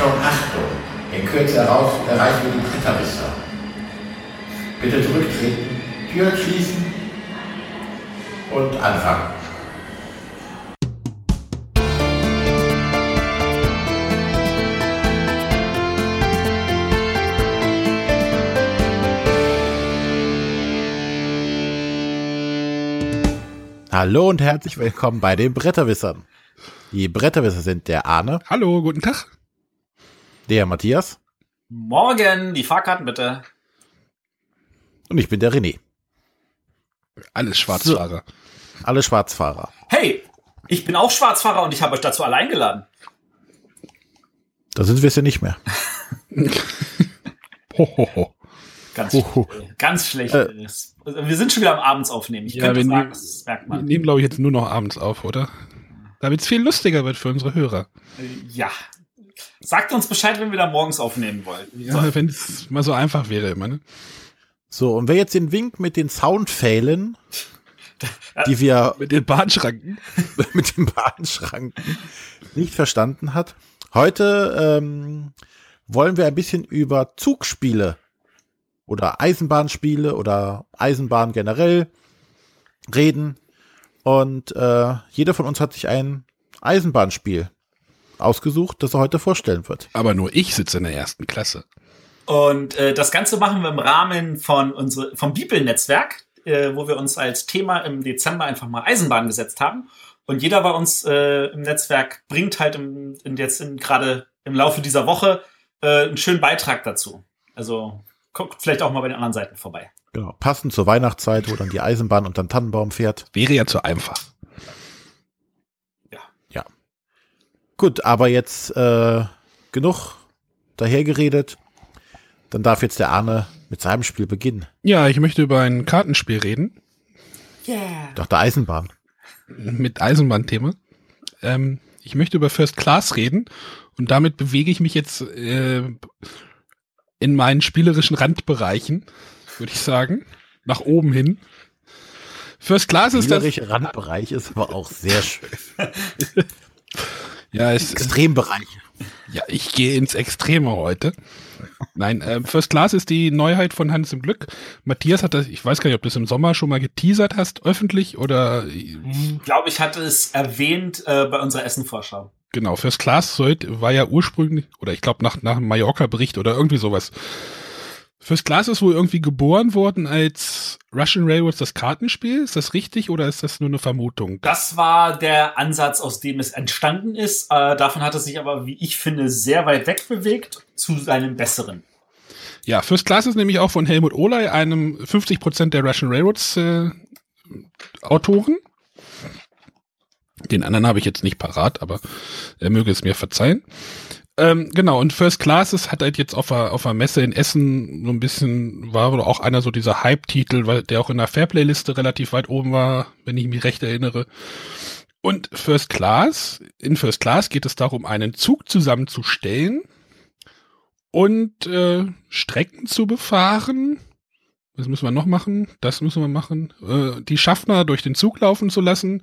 Achtung, Achtung! In Kürze darauf erreichen wir die Bretterwisser. Bitte zurücktreten, Türen schließen und anfangen. Hallo und herzlich willkommen bei den Bretterwissern. Die Bretterwisser sind der Arne, Hallo, guten Tag. Der Matthias Morgen, die Fahrkarten bitte. und ich bin der René. Alles Schwarzfahrer. Alle Schwarzfahrer. Hey, ich bin auch Schwarzfahrer und ich habe euch dazu allein geladen. Da sind wir es ja nicht mehr. Ho, ho, ho. Ganz, ganz schlecht. Äh. Wir sind schon wieder am Abends aufnehmen. Ich Ja, könnte wenn sagen, wir- das merkt Wir man. nehmen, glaube ich, jetzt nur noch abends auf, oder? Damit es viel lustiger wird für unsere Hörer. Ja. Sagt uns Bescheid, wenn wir da morgens aufnehmen wollen. Ja, So. wenn es mal so einfach wäre immer, ne? So, und wer jetzt den Wink mit den Soundpfählen, die wir Mit den Bahnschranken. mit den Bahnschranken nicht verstanden hat, heute ähm, wollen wir ein bisschen über Zugspiele oder Eisenbahnspiele oder Eisenbahn generell reden. Und äh, jeder von uns hat sich ein Eisenbahnspiel ausgesucht, das er heute vorstellen wird. Aber nur ich sitze in der ersten Klasse. Und äh, das Ganze machen wir im Rahmen von unsere, vom Bibelnetzwerk, äh, wo wir uns als Thema im Dezember einfach mal Eisenbahn gesetzt haben. Und jeder bei uns äh, im Netzwerk bringt halt im, in jetzt in, gerade im Laufe dieser Woche äh, einen schönen Beitrag dazu. Also guckt vielleicht auch mal bei den anderen Seiten vorbei. Genau, passend zur Weihnachtszeit, wo dann die Eisenbahn unter den Tannenbaum fährt. Wäre ja zu einfach. Gut, aber jetzt äh, genug dahergeredet. Dann darf jetzt der Arne mit seinem Spiel beginnen. Ja, ich möchte über ein Kartenspiel reden. Yeah. Doch der Eisenbahn. Mit Eisenbahnthema. Ähm, ich möchte über First Class reden. Und damit bewege ich mich jetzt äh, in meinen spielerischen Randbereichen, würde ich sagen. Nach oben hin. First Class ist das. Spielerische Randbereich ist aber auch sehr schön. Ja, es, Extrembereich. Ja, ich gehe ins Extreme heute. Nein, äh, First Class ist die Neuheit von Hans im Glück. Matthias hat das, ich weiß gar nicht, ob du es im Sommer schon mal geteasert hast, öffentlich oder Ich glaube, ich hatte es erwähnt äh, bei unserer Essenvorschau. genau, First Class sollte, war ja ursprünglich, oder ich glaube nach, nach einem Mallorca-Bericht oder irgendwie sowas. First Class ist wohl irgendwie geboren worden als Russian Railroads das Kartenspiel. Ist das richtig oder ist das nur eine Vermutung? Das war der Ansatz, aus dem es entstanden ist. Äh, davon hat es sich aber, wie ich finde, sehr weit weg bewegt zu seinem Besseren. Ja, First Class ist nämlich auch von Helmut Ohley, einem 50% der Russian Railroads äh, Autoren. Den anderen habe ich jetzt nicht parat, aber er möge es mir verzeihen. Ähm, genau, und First Class ist, hat halt jetzt auf der, auf der Messe in Essen so ein bisschen, war auch einer so dieser Hype-Titel, weil der auch in der Fairplay-Liste relativ weit oben war, wenn ich mich recht erinnere. Und First Class, in First Class geht es darum, einen Zug zusammenzustellen und äh, Strecken zu befahren. Was müssen wir noch machen? Das müssen wir machen. Äh, die Schaffner durch den Zug laufen zu lassen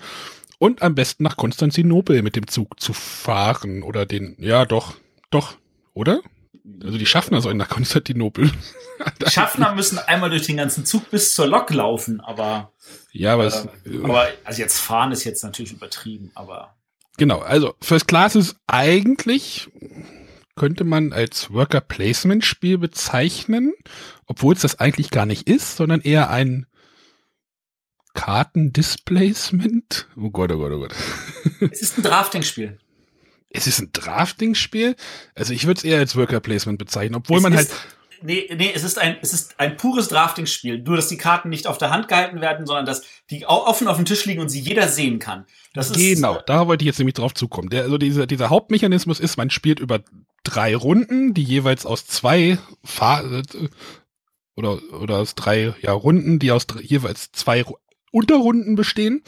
und am besten nach Konstantinopel mit dem Zug zu fahren oder den, ja doch, doch, oder? Also die Schaffner sollen nach Konstantinopel. Die Schaffner müssen einmal durch den ganzen Zug bis zur Lok laufen, aber, ja, aber, es, äh, aber also jetzt fahren ist jetzt natürlich übertrieben, aber genau. Also First Class ist eigentlich könnte man als Worker Placement Spiel bezeichnen, obwohl es das eigentlich gar nicht ist, sondern eher ein Kartendisplacement. Oh Gott, oh Gott, oh Gott. es ist ein Drafting-Spiel. Es ist ein Drafting-Spiel. Also ich würde es eher als Worker Placement bezeichnen, obwohl es man halt ist, Nee, nee, es ist ein, es ist ein pures Drafting-Spiel. Nur, dass die Karten nicht auf der Hand gehalten werden, sondern dass die offen auf dem Tisch liegen und sie jeder sehen kann. Das ist, Genau, da wollte ich jetzt nämlich drauf zukommen. Der, also dieser, dieser Hauptmechanismus ist, man spielt über drei Runden, die jeweils aus zwei äh, oder, oder aus drei ja, Runden, die aus jeweils zwei Ru- Unterrunden bestehen.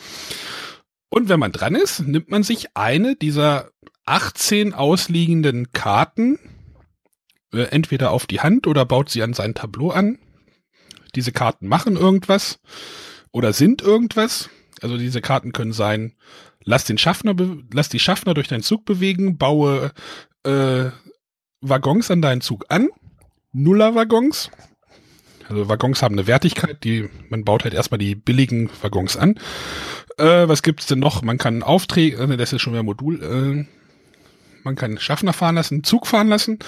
Und wenn man dran ist, nimmt man sich eine dieser 18 ausliegenden Karten äh, entweder auf die Hand oder baut sie an sein Tableau an. Diese Karten machen irgendwas oder sind irgendwas. Also diese Karten können sein, lass den Schaffner, lass die Schaffner durch deinen Zug bewegen, baue äh, Waggons an deinen Zug an. Nuller-Waggons. Also Waggons haben eine Wertigkeit, die, man baut halt erstmal die billigen Waggons an. Äh, was gibt's denn noch? Man kann Aufträge, äh, das ist schon wieder Modul, äh, man kann Schaffner fahren lassen, Zug fahren lassen,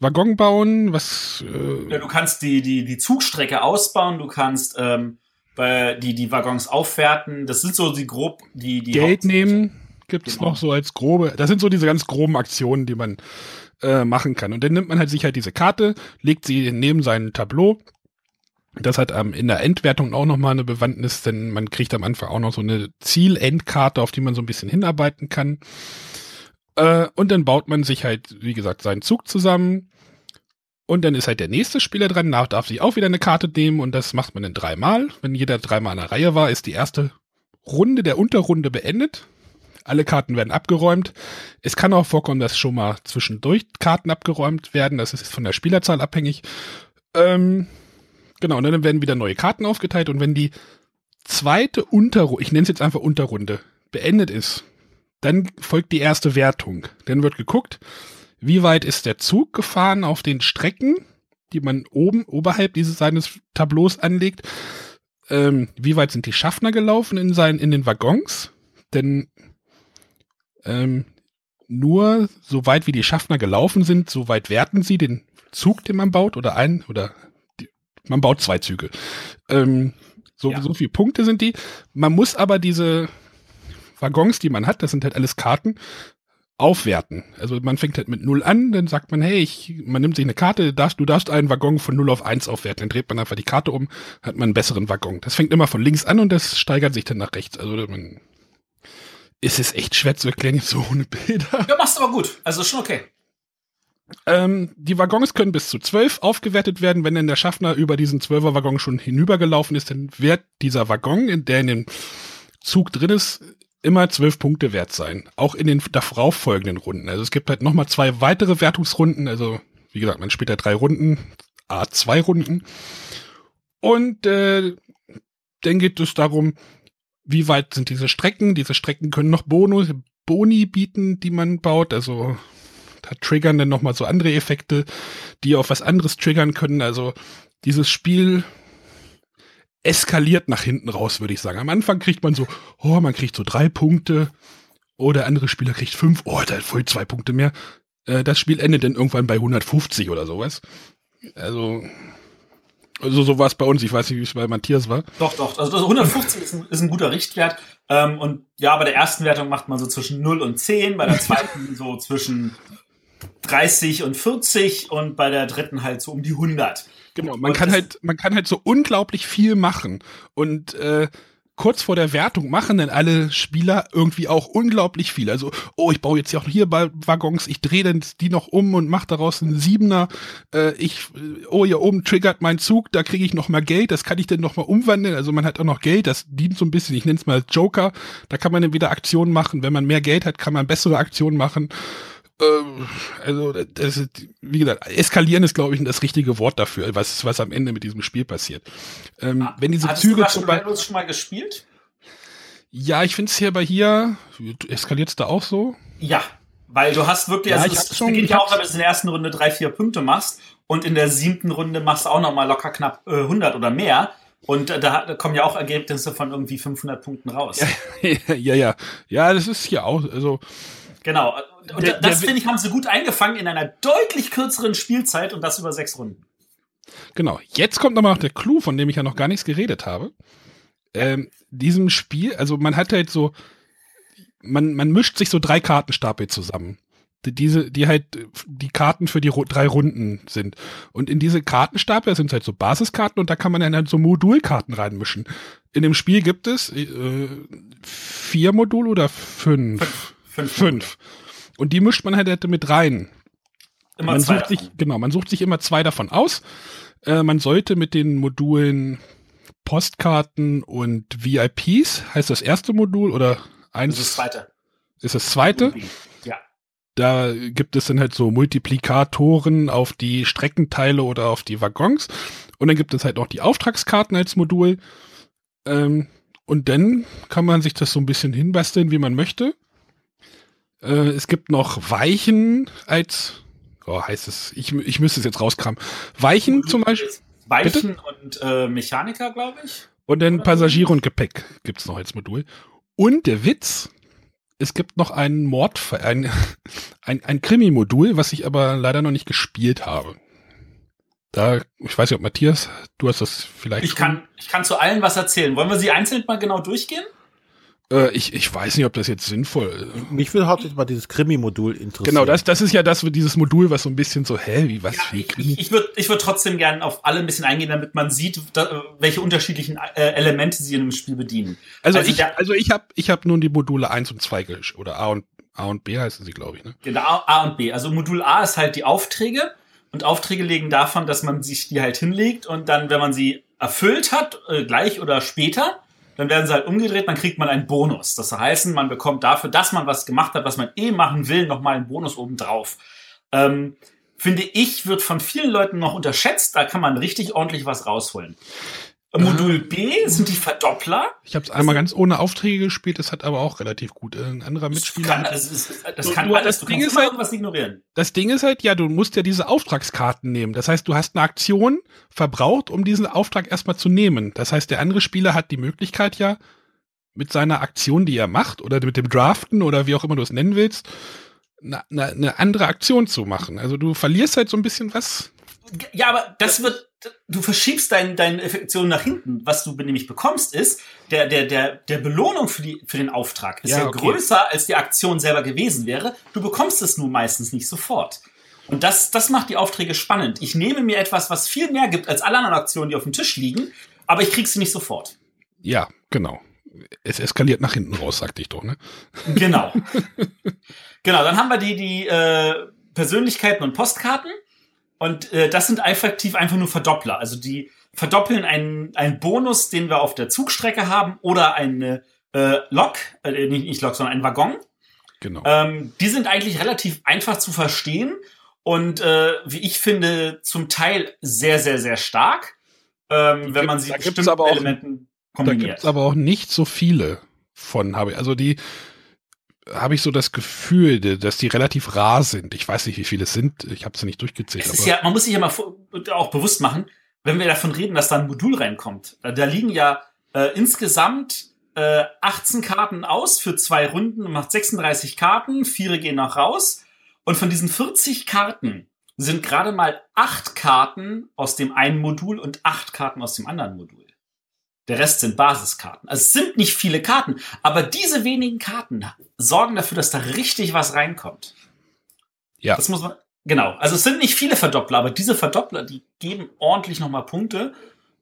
Waggon bauen, was. Äh ja, du kannst die, die, die Zugstrecke ausbauen, du kannst ähm, die, die Waggons aufwerten. Das sind so die grob, die, die Geld nehmen gibt's genau. noch so als grobe. Das sind so diese ganz groben Aktionen, die man äh, machen kann. Und dann nimmt man halt sich halt diese Karte, legt sie neben sein Tableau. Das hat ähm, in der Endwertung auch nochmal eine Bewandtnis, denn man kriegt am Anfang auch noch so eine Zielendkarte, auf die man so ein bisschen hinarbeiten kann. Äh, und dann baut man sich halt, wie gesagt, seinen Zug zusammen. Und dann ist halt der nächste Spieler dran, nach darf sich auch wieder eine Karte nehmen und das macht man dann dreimal. Wenn jeder dreimal in der Reihe war, ist die erste Runde der Unterrunde beendet. Alle Karten werden abgeräumt. Es kann auch vorkommen, dass schon mal zwischendurch Karten abgeräumt werden. Das ist von der Spielerzahl abhängig. Ähm, genau, und dann werden wieder neue Karten aufgeteilt und wenn die zweite Unterrunde, ich nenne es jetzt einfach Unterrunde, beendet ist, dann folgt die erste Wertung. Dann wird geguckt, wie weit ist der Zug gefahren auf den Strecken, die man oben, oberhalb dieses seines Tableaus anlegt. Ähm, wie weit sind die Schaffner gelaufen in, seinen, in den Waggons? Denn ähm, nur so weit wie die Schaffner gelaufen sind, so weit werten sie den Zug, den man baut, oder ein, oder die, man baut zwei Züge. Ähm, so, ja. so viele Punkte sind die. Man muss aber diese Waggons, die man hat, das sind halt alles Karten, aufwerten. Also man fängt halt mit 0 an, dann sagt man, hey, ich, man nimmt sich eine Karte, darfst, du darfst einen Waggon von 0 auf 1 aufwerten. Dann dreht man einfach die Karte um, hat man einen besseren Waggon. Das fängt immer von links an und das steigert sich dann nach rechts. Also man, ist es echt schwer zu erklären, jetzt so ohne Bilder. Ja, machst aber gut. Also schon okay. Ähm, die Waggons können bis zu 12 aufgewertet werden. Wenn denn der Schaffner über diesen 12er Waggon schon hinübergelaufen ist, dann wird dieser Waggon, in der in dem Zug drin ist, immer zwölf Punkte wert sein. Auch in den darauf folgenden Runden. Also es gibt halt nochmal zwei weitere Wertungsrunden. Also, wie gesagt, man spielt ja drei Runden, A zwei Runden. Und äh, dann geht es darum, wie weit sind diese Strecken. Diese Strecken können noch Bonus, Boni bieten, die man baut. Also da triggern dann nochmal so andere Effekte, die auf was anderes triggern können. Also dieses Spiel eskaliert nach hinten raus, würde ich sagen. Am Anfang kriegt man so, oh, man kriegt so drei Punkte. Oder der andere Spieler kriegt fünf, oh, hat voll zwei Punkte mehr. Äh, das Spiel endet dann irgendwann bei 150 oder sowas. Also, also so war es bei uns. Ich weiß nicht, wie es bei Matthias war. Doch, doch. Also 150 ist ein, ist ein guter Richtwert. Ähm, und ja, bei der ersten Wertung macht man so zwischen 0 und 10, bei der zweiten so zwischen 30 und 40 und bei der dritten halt so um die 100. Genau, man kann halt, man kann halt so unglaublich viel machen. Und äh, kurz vor der Wertung machen dann alle Spieler irgendwie auch unglaublich viel. Also, oh, ich baue jetzt ja auch hier Waggons, ich drehe dann die noch um und mache daraus einen Siebener. Äh, ich, oh, hier oben triggert mein Zug, da kriege ich noch mal Geld, das kann ich dann noch mal umwandeln. Also man hat auch noch Geld, das dient so ein bisschen, ich nenne es mal Joker. Da kann man dann wieder Aktionen machen. Wenn man mehr Geld hat, kann man bessere Aktionen machen. Ähm, also, das ist, wie gesagt, eskalieren ist, glaube ich, das richtige Wort dafür, was, was am Ende mit diesem Spiel passiert. Ähm, ah, wenn diese Züge du zum Beispiel. schon mal gespielt? Ja, ich finde es hier bei hier, eskaliert es da auch so? Ja, weil du hast wirklich, ja, also es beginnt ja auch, wenn du in der ersten Runde drei, vier Punkte machst und in der siebten Runde machst du auch noch mal locker knapp äh, 100 oder mehr. Und äh, da, da kommen ja auch Ergebnisse von irgendwie 500 Punkten raus. Ja, ja, ja. Ja, das ist hier auch, also Genau. Und der, das, finde ich, haben sie gut eingefangen in einer deutlich kürzeren Spielzeit und das über sechs Runden. Genau. Jetzt kommt nochmal noch der Clou, von dem ich ja noch gar nichts geredet habe. Ähm, diesem Spiel, also man hat halt so, man, man mischt sich so drei Kartenstapel zusammen. Die, diese, die halt die Karten für die drei Runden sind. Und in diese Kartenstapel sind halt so Basiskarten und da kann man dann halt so Modulkarten reinmischen. In dem Spiel gibt es äh, vier Module oder fünf? Fünf. Fünf. Fünf. Und die mischt man halt mit rein. Immer man zwei sucht sich, genau, man sucht sich immer zwei davon aus. Äh, man sollte mit den Modulen Postkarten und VIPs, heißt das erste Modul oder eins? Das ist das zweite. Ist das zweite? Ja. Da gibt es dann halt so Multiplikatoren auf die Streckenteile oder auf die Waggons. Und dann gibt es halt noch die Auftragskarten als Modul. Ähm, und dann kann man sich das so ein bisschen hinbasteln, wie man möchte. Äh, es gibt noch Weichen als oh, heißt es, ich, ich müsste es jetzt rauskramen. Weichen zum Beispiel. Weichen und äh, Mechaniker, glaube ich. Und dann Passagiere und Gepäck gibt's noch als Modul. Und der Witz, es gibt noch einen Mord, ein, ein, ein Krimi-Modul, was ich aber leider noch nicht gespielt habe. Da, ich weiß nicht, ob Matthias, du hast das vielleicht. Ich schon. kann, ich kann zu allen was erzählen. Wollen wir sie einzeln mal genau durchgehen? Äh, ich, ich weiß nicht, ob das jetzt sinnvoll ist. Mich will hauptsächlich mal dieses Krimi-Modul interessieren. Genau, das, das ist ja das, dieses Modul, was so ein bisschen so, hä, wie was? Ja, wie ich ich, ich würde ich würd trotzdem gerne auf alle ein bisschen eingehen, damit man sieht, da, welche unterschiedlichen äh, Elemente sie in einem Spiel bedienen. Also, also ich, der, also ich habe ich hab nun die Module 1 und 2 oder A und, A und B heißen sie, glaube ich. Ne? Genau, A und B. Also Modul A ist halt die Aufträge und Aufträge legen davon, dass man sich die halt hinlegt und dann, wenn man sie erfüllt hat, äh, gleich oder später, dann werden sie halt umgedreht, dann kriegt man einen Bonus. Das heißt, man bekommt dafür, dass man was gemacht hat, was man eh machen will, nochmal einen Bonus obendrauf. Ähm, finde ich, wird von vielen Leuten noch unterschätzt. Da kann man richtig ordentlich was rausholen. Modul B sind die Verdoppler. Ich habe es einmal ganz ohne Aufträge gespielt, das hat aber auch relativ gut. Ein anderer Mitspieler. Das kann, das ist, das kann du, alles, das Ding ist halt, irgendwas ignorieren. Das Ding ist halt, ja, du musst ja diese Auftragskarten nehmen. Das heißt, du hast eine Aktion verbraucht, um diesen Auftrag erstmal zu nehmen. Das heißt, der andere Spieler hat die Möglichkeit ja, mit seiner Aktion, die er macht, oder mit dem Draften oder wie auch immer du es nennen willst, eine, eine, eine andere Aktion zu machen. Also du verlierst halt so ein bisschen was. Ja, aber das wird du verschiebst dein, deine Effektion nach hinten. Was du nämlich bekommst, ist, der, der, der, der Belohnung für, die, für den Auftrag ist ja, ja okay. größer, als die Aktion selber gewesen wäre. Du bekommst es nun meistens nicht sofort. Und das, das macht die Aufträge spannend. Ich nehme mir etwas, was viel mehr gibt als alle anderen Aktionen, die auf dem Tisch liegen, aber ich krieg sie nicht sofort. Ja, genau. Es eskaliert nach hinten raus, sagte ich doch, ne? Genau. genau, dann haben wir die, die äh, Persönlichkeiten und Postkarten. Und äh, das sind effektiv einfach nur Verdoppler. Also die verdoppeln einen, einen Bonus, den wir auf der Zugstrecke haben, oder eine äh, Lok, äh, nicht, nicht Lok, sondern ein Waggon. Genau. Ähm, die sind eigentlich relativ einfach zu verstehen und äh, wie ich finde, zum Teil sehr, sehr, sehr stark, ähm, wenn man sie mit bestimmten Elementen kombiniert. Da gibt es aber auch nicht so viele von, habe ich. Also die habe ich so das Gefühl, dass die relativ rar sind. Ich weiß nicht, wie viele es sind. Ich habe sie nicht durchgezählt. Es ist ja, man muss sich ja mal auch bewusst machen, wenn wir davon reden, dass da ein Modul reinkommt. Da liegen ja äh, insgesamt äh, 18 Karten aus für zwei Runden und macht 36 Karten. Viere gehen noch raus. Und von diesen 40 Karten sind gerade mal acht Karten aus dem einen Modul und acht Karten aus dem anderen Modul. Der Rest sind Basiskarten. Also es sind nicht viele Karten, aber diese wenigen Karten sorgen dafür, dass da richtig was reinkommt. Ja. Das muss man, genau. Also es sind nicht viele Verdoppler, aber diese Verdoppler, die geben ordentlich nochmal Punkte.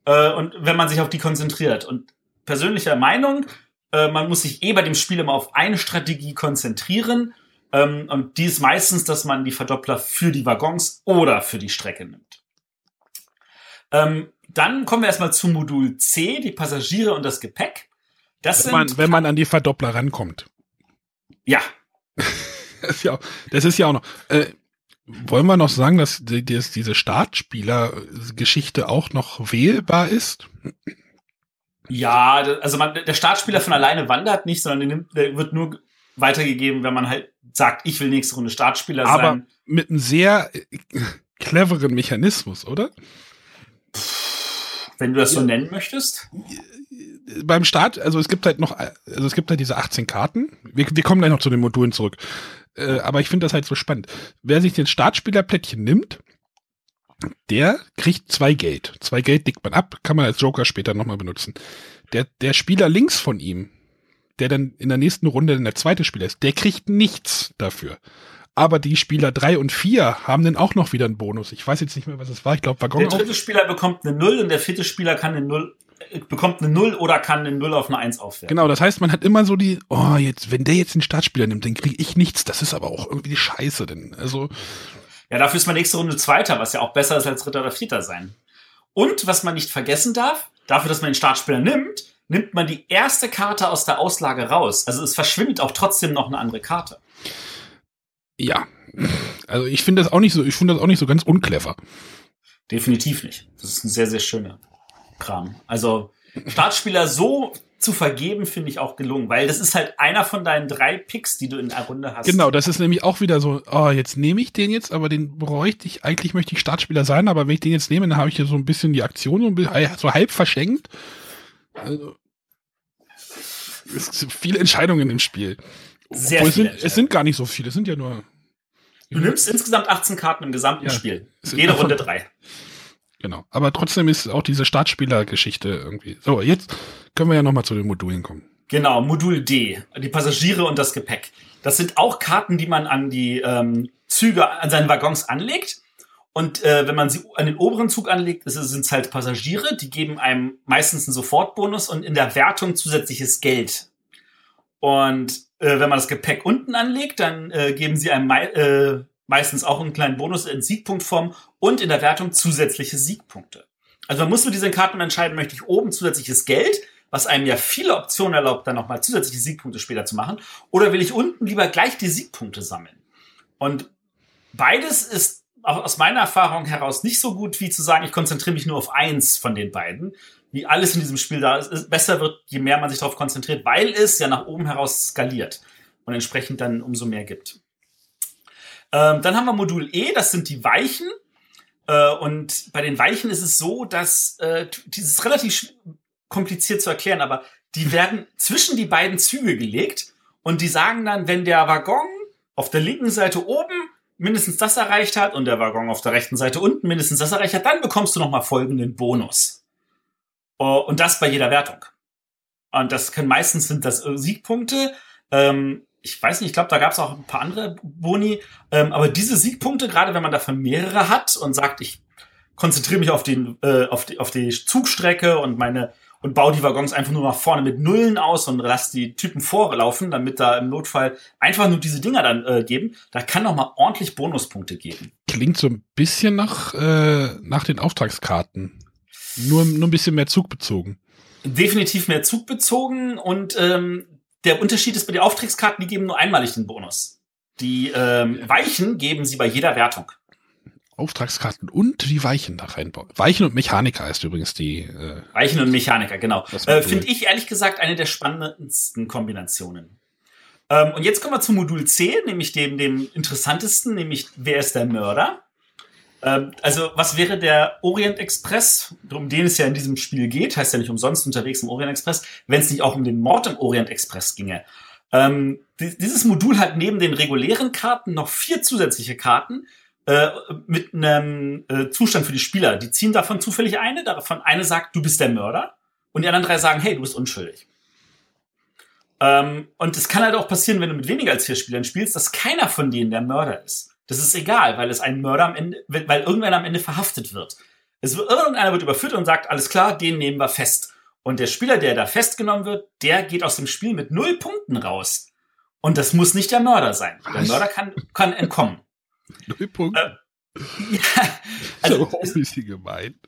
Äh, und wenn man sich auf die konzentriert. Und persönlicher Meinung, äh, man muss sich eh bei dem Spiel immer auf eine Strategie konzentrieren. Ähm, und die ist meistens, dass man die Verdoppler für die Waggons oder für die Strecke nimmt. Ähm, dann kommen wir erstmal zu Modul C, die Passagiere und das Gepäck. Das wenn, man, wenn man an die Verdoppler rankommt. Ja. das, ist ja auch, das ist ja auch noch. Äh, wollen wir noch sagen, dass die, die, diese Startspieler-Geschichte auch noch wählbar ist? Ja, also man, der Startspieler von alleine wandert nicht, sondern der, nimmt, der wird nur weitergegeben, wenn man halt sagt, ich will nächste Runde Startspieler Aber sein. Aber mit einem sehr cleveren Mechanismus, oder? Wenn du das so ja. nennen möchtest? Beim Start, also es gibt halt noch, also es gibt halt diese 18 Karten. Wir, wir kommen gleich noch zu den Modulen zurück. Äh, aber ich finde das halt so spannend. Wer sich den Startspielerplättchen nimmt, der kriegt zwei Geld. Zwei Geld dickt man ab, kann man als Joker später nochmal benutzen. Der, der Spieler links von ihm, der dann in der nächsten Runde der zweite Spieler ist, der kriegt nichts dafür. Aber die Spieler drei und vier haben dann auch noch wieder einen Bonus. Ich weiß jetzt nicht mehr, was es war. Ich glaube, Waggon. Der dritte Spieler bekommt eine Null und der vierte Spieler kann eine Null äh, bekommt eine Null oder kann eine Null auf eine Eins aufwerten. Genau, das heißt, man hat immer so die, oh, jetzt, wenn der jetzt den Startspieler nimmt, dann kriege ich nichts. Das ist aber auch irgendwie scheiße, denn, also. Ja, dafür ist man nächste Runde Zweiter, was ja auch besser ist als Dritter oder Vierter sein. Und was man nicht vergessen darf, dafür, dass man den Startspieler nimmt, nimmt man die erste Karte aus der Auslage raus. Also es verschwindet auch trotzdem noch eine andere Karte. Ja. Also ich finde das auch nicht so, ich finde das auch nicht so ganz unclever. Definitiv nicht. Das ist ein sehr, sehr schöner Kram. Also Startspieler so zu vergeben, finde ich auch gelungen, weil das ist halt einer von deinen drei Picks, die du in der Runde hast. Genau, das ist nämlich auch wieder so, oh, jetzt nehme ich den jetzt, aber den bräuchte ich, eigentlich möchte ich Startspieler sein, aber wenn ich den jetzt nehme, dann habe ich hier so ein bisschen die Aktion so, bisschen, so halb verschenkt. Also, es sind viele Entscheidungen im Spiel. Sehr es, viele sind, es sind gar nicht so viele, es sind ja nur. Du nimmst insgesamt 18 Karten im gesamten Ja. Spiel. Jede Runde drei. Genau. Aber trotzdem ist auch diese Startspieler-Geschichte irgendwie. So, jetzt können wir ja nochmal zu den Modulen kommen. Genau, Modul D, die Passagiere und das Gepäck. Das sind auch Karten, die man an die ähm, Züge, an seinen Waggons anlegt. Und äh, wenn man sie an den oberen Zug anlegt, sind es halt Passagiere, die geben einem meistens einen Sofortbonus und in der Wertung zusätzliches Geld. Und äh, wenn man das Gepäck unten anlegt, dann äh, geben sie einem äh, meistens auch einen kleinen Bonus in Siegpunktform und in der Wertung zusätzliche Siegpunkte. Also man muss mit diesen Karten entscheiden, möchte ich oben zusätzliches Geld, was einem ja viele Optionen erlaubt, dann nochmal zusätzliche Siegpunkte später zu machen, oder will ich unten lieber gleich die Siegpunkte sammeln? Und beides ist auch aus meiner Erfahrung heraus nicht so gut, wie zu sagen, ich konzentriere mich nur auf eins von den beiden. Wie alles in diesem Spiel da ist, besser wird, je mehr man sich darauf konzentriert, weil es ja nach oben heraus skaliert und entsprechend dann umso mehr gibt. Ähm, dann haben wir Modul E, das sind die Weichen. Äh, und bei den Weichen ist es so, dass äh, dieses relativ kompliziert zu erklären, aber die werden zwischen die beiden Züge gelegt und die sagen dann, wenn der Waggon auf der linken Seite oben mindestens das erreicht hat und der Waggon auf der rechten Seite unten mindestens das erreicht hat, dann bekommst du nochmal folgenden Bonus. Oh, Und das bei jeder Wertung. Und das können meistens sind das äh, Siegpunkte. Ähm, ich weiß nicht, ich glaube, da gab es auch ein paar andere Boni. Ähm, aber diese Siegpunkte, gerade wenn man davon mehrere hat und sagt, ich konzentriere mich auf den, äh, auf die, auf die Zugstrecke und meine und baue die Waggons einfach nur nach vorne mit Nullen aus und lass die Typen vorlaufen, damit da im Notfall einfach nur diese Dinger dann äh, geben. Da kann noch mal ordentlich Bonuspunkte geben. Klingt so ein bisschen nach, äh, nach den Auftragskarten. Nur, nur ein bisschen mehr zugbezogen. Definitiv mehr zugbezogen und ähm, der Unterschied ist bei den Auftragskarten, die geben nur einmalig den Bonus. Die ähm, Weichen geben sie bei jeder Wertung. Auftragskarten und die Weichen da reinbauen. Weichen und Mechaniker heißt übrigens die. Äh, Weichen und Mechaniker, genau. Äh. Finde ich ehrlich gesagt eine der spannendsten Kombinationen. Ähm, und jetzt kommen wir zu Modul C, nämlich dem, dem interessantesten, nämlich wer ist der Mörder? Ähm, also was wäre der Orient Express, um den es ja in diesem Spiel geht, heißt ja nicht umsonst unterwegs im Orient Express, wenn es nicht auch um den Mord im Orient Express ginge. Ähm, di- dieses Modul hat neben den regulären Karten noch vier zusätzliche Karten, äh, mit einem äh, Zustand für die Spieler. Die ziehen davon zufällig eine, davon eine sagt, du bist der Mörder und die anderen drei sagen, hey, du bist unschuldig. Ähm, und es kann halt auch passieren, wenn du mit weniger als vier Spielern spielst, dass keiner von denen der Mörder ist. Das ist egal, weil es ein Mörder am Ende, weil irgendwer am Ende verhaftet wird. Es wird irgendeiner wird überführt und sagt, alles klar, den nehmen wir fest. Und der Spieler, der da festgenommen wird, der geht aus dem Spiel mit null Punkten raus. Und das muss nicht der Mörder sein. Der Was? Mörder kann, kann entkommen. Nullpunkt. Äh, Ja, also, auch ein bisschen gemein.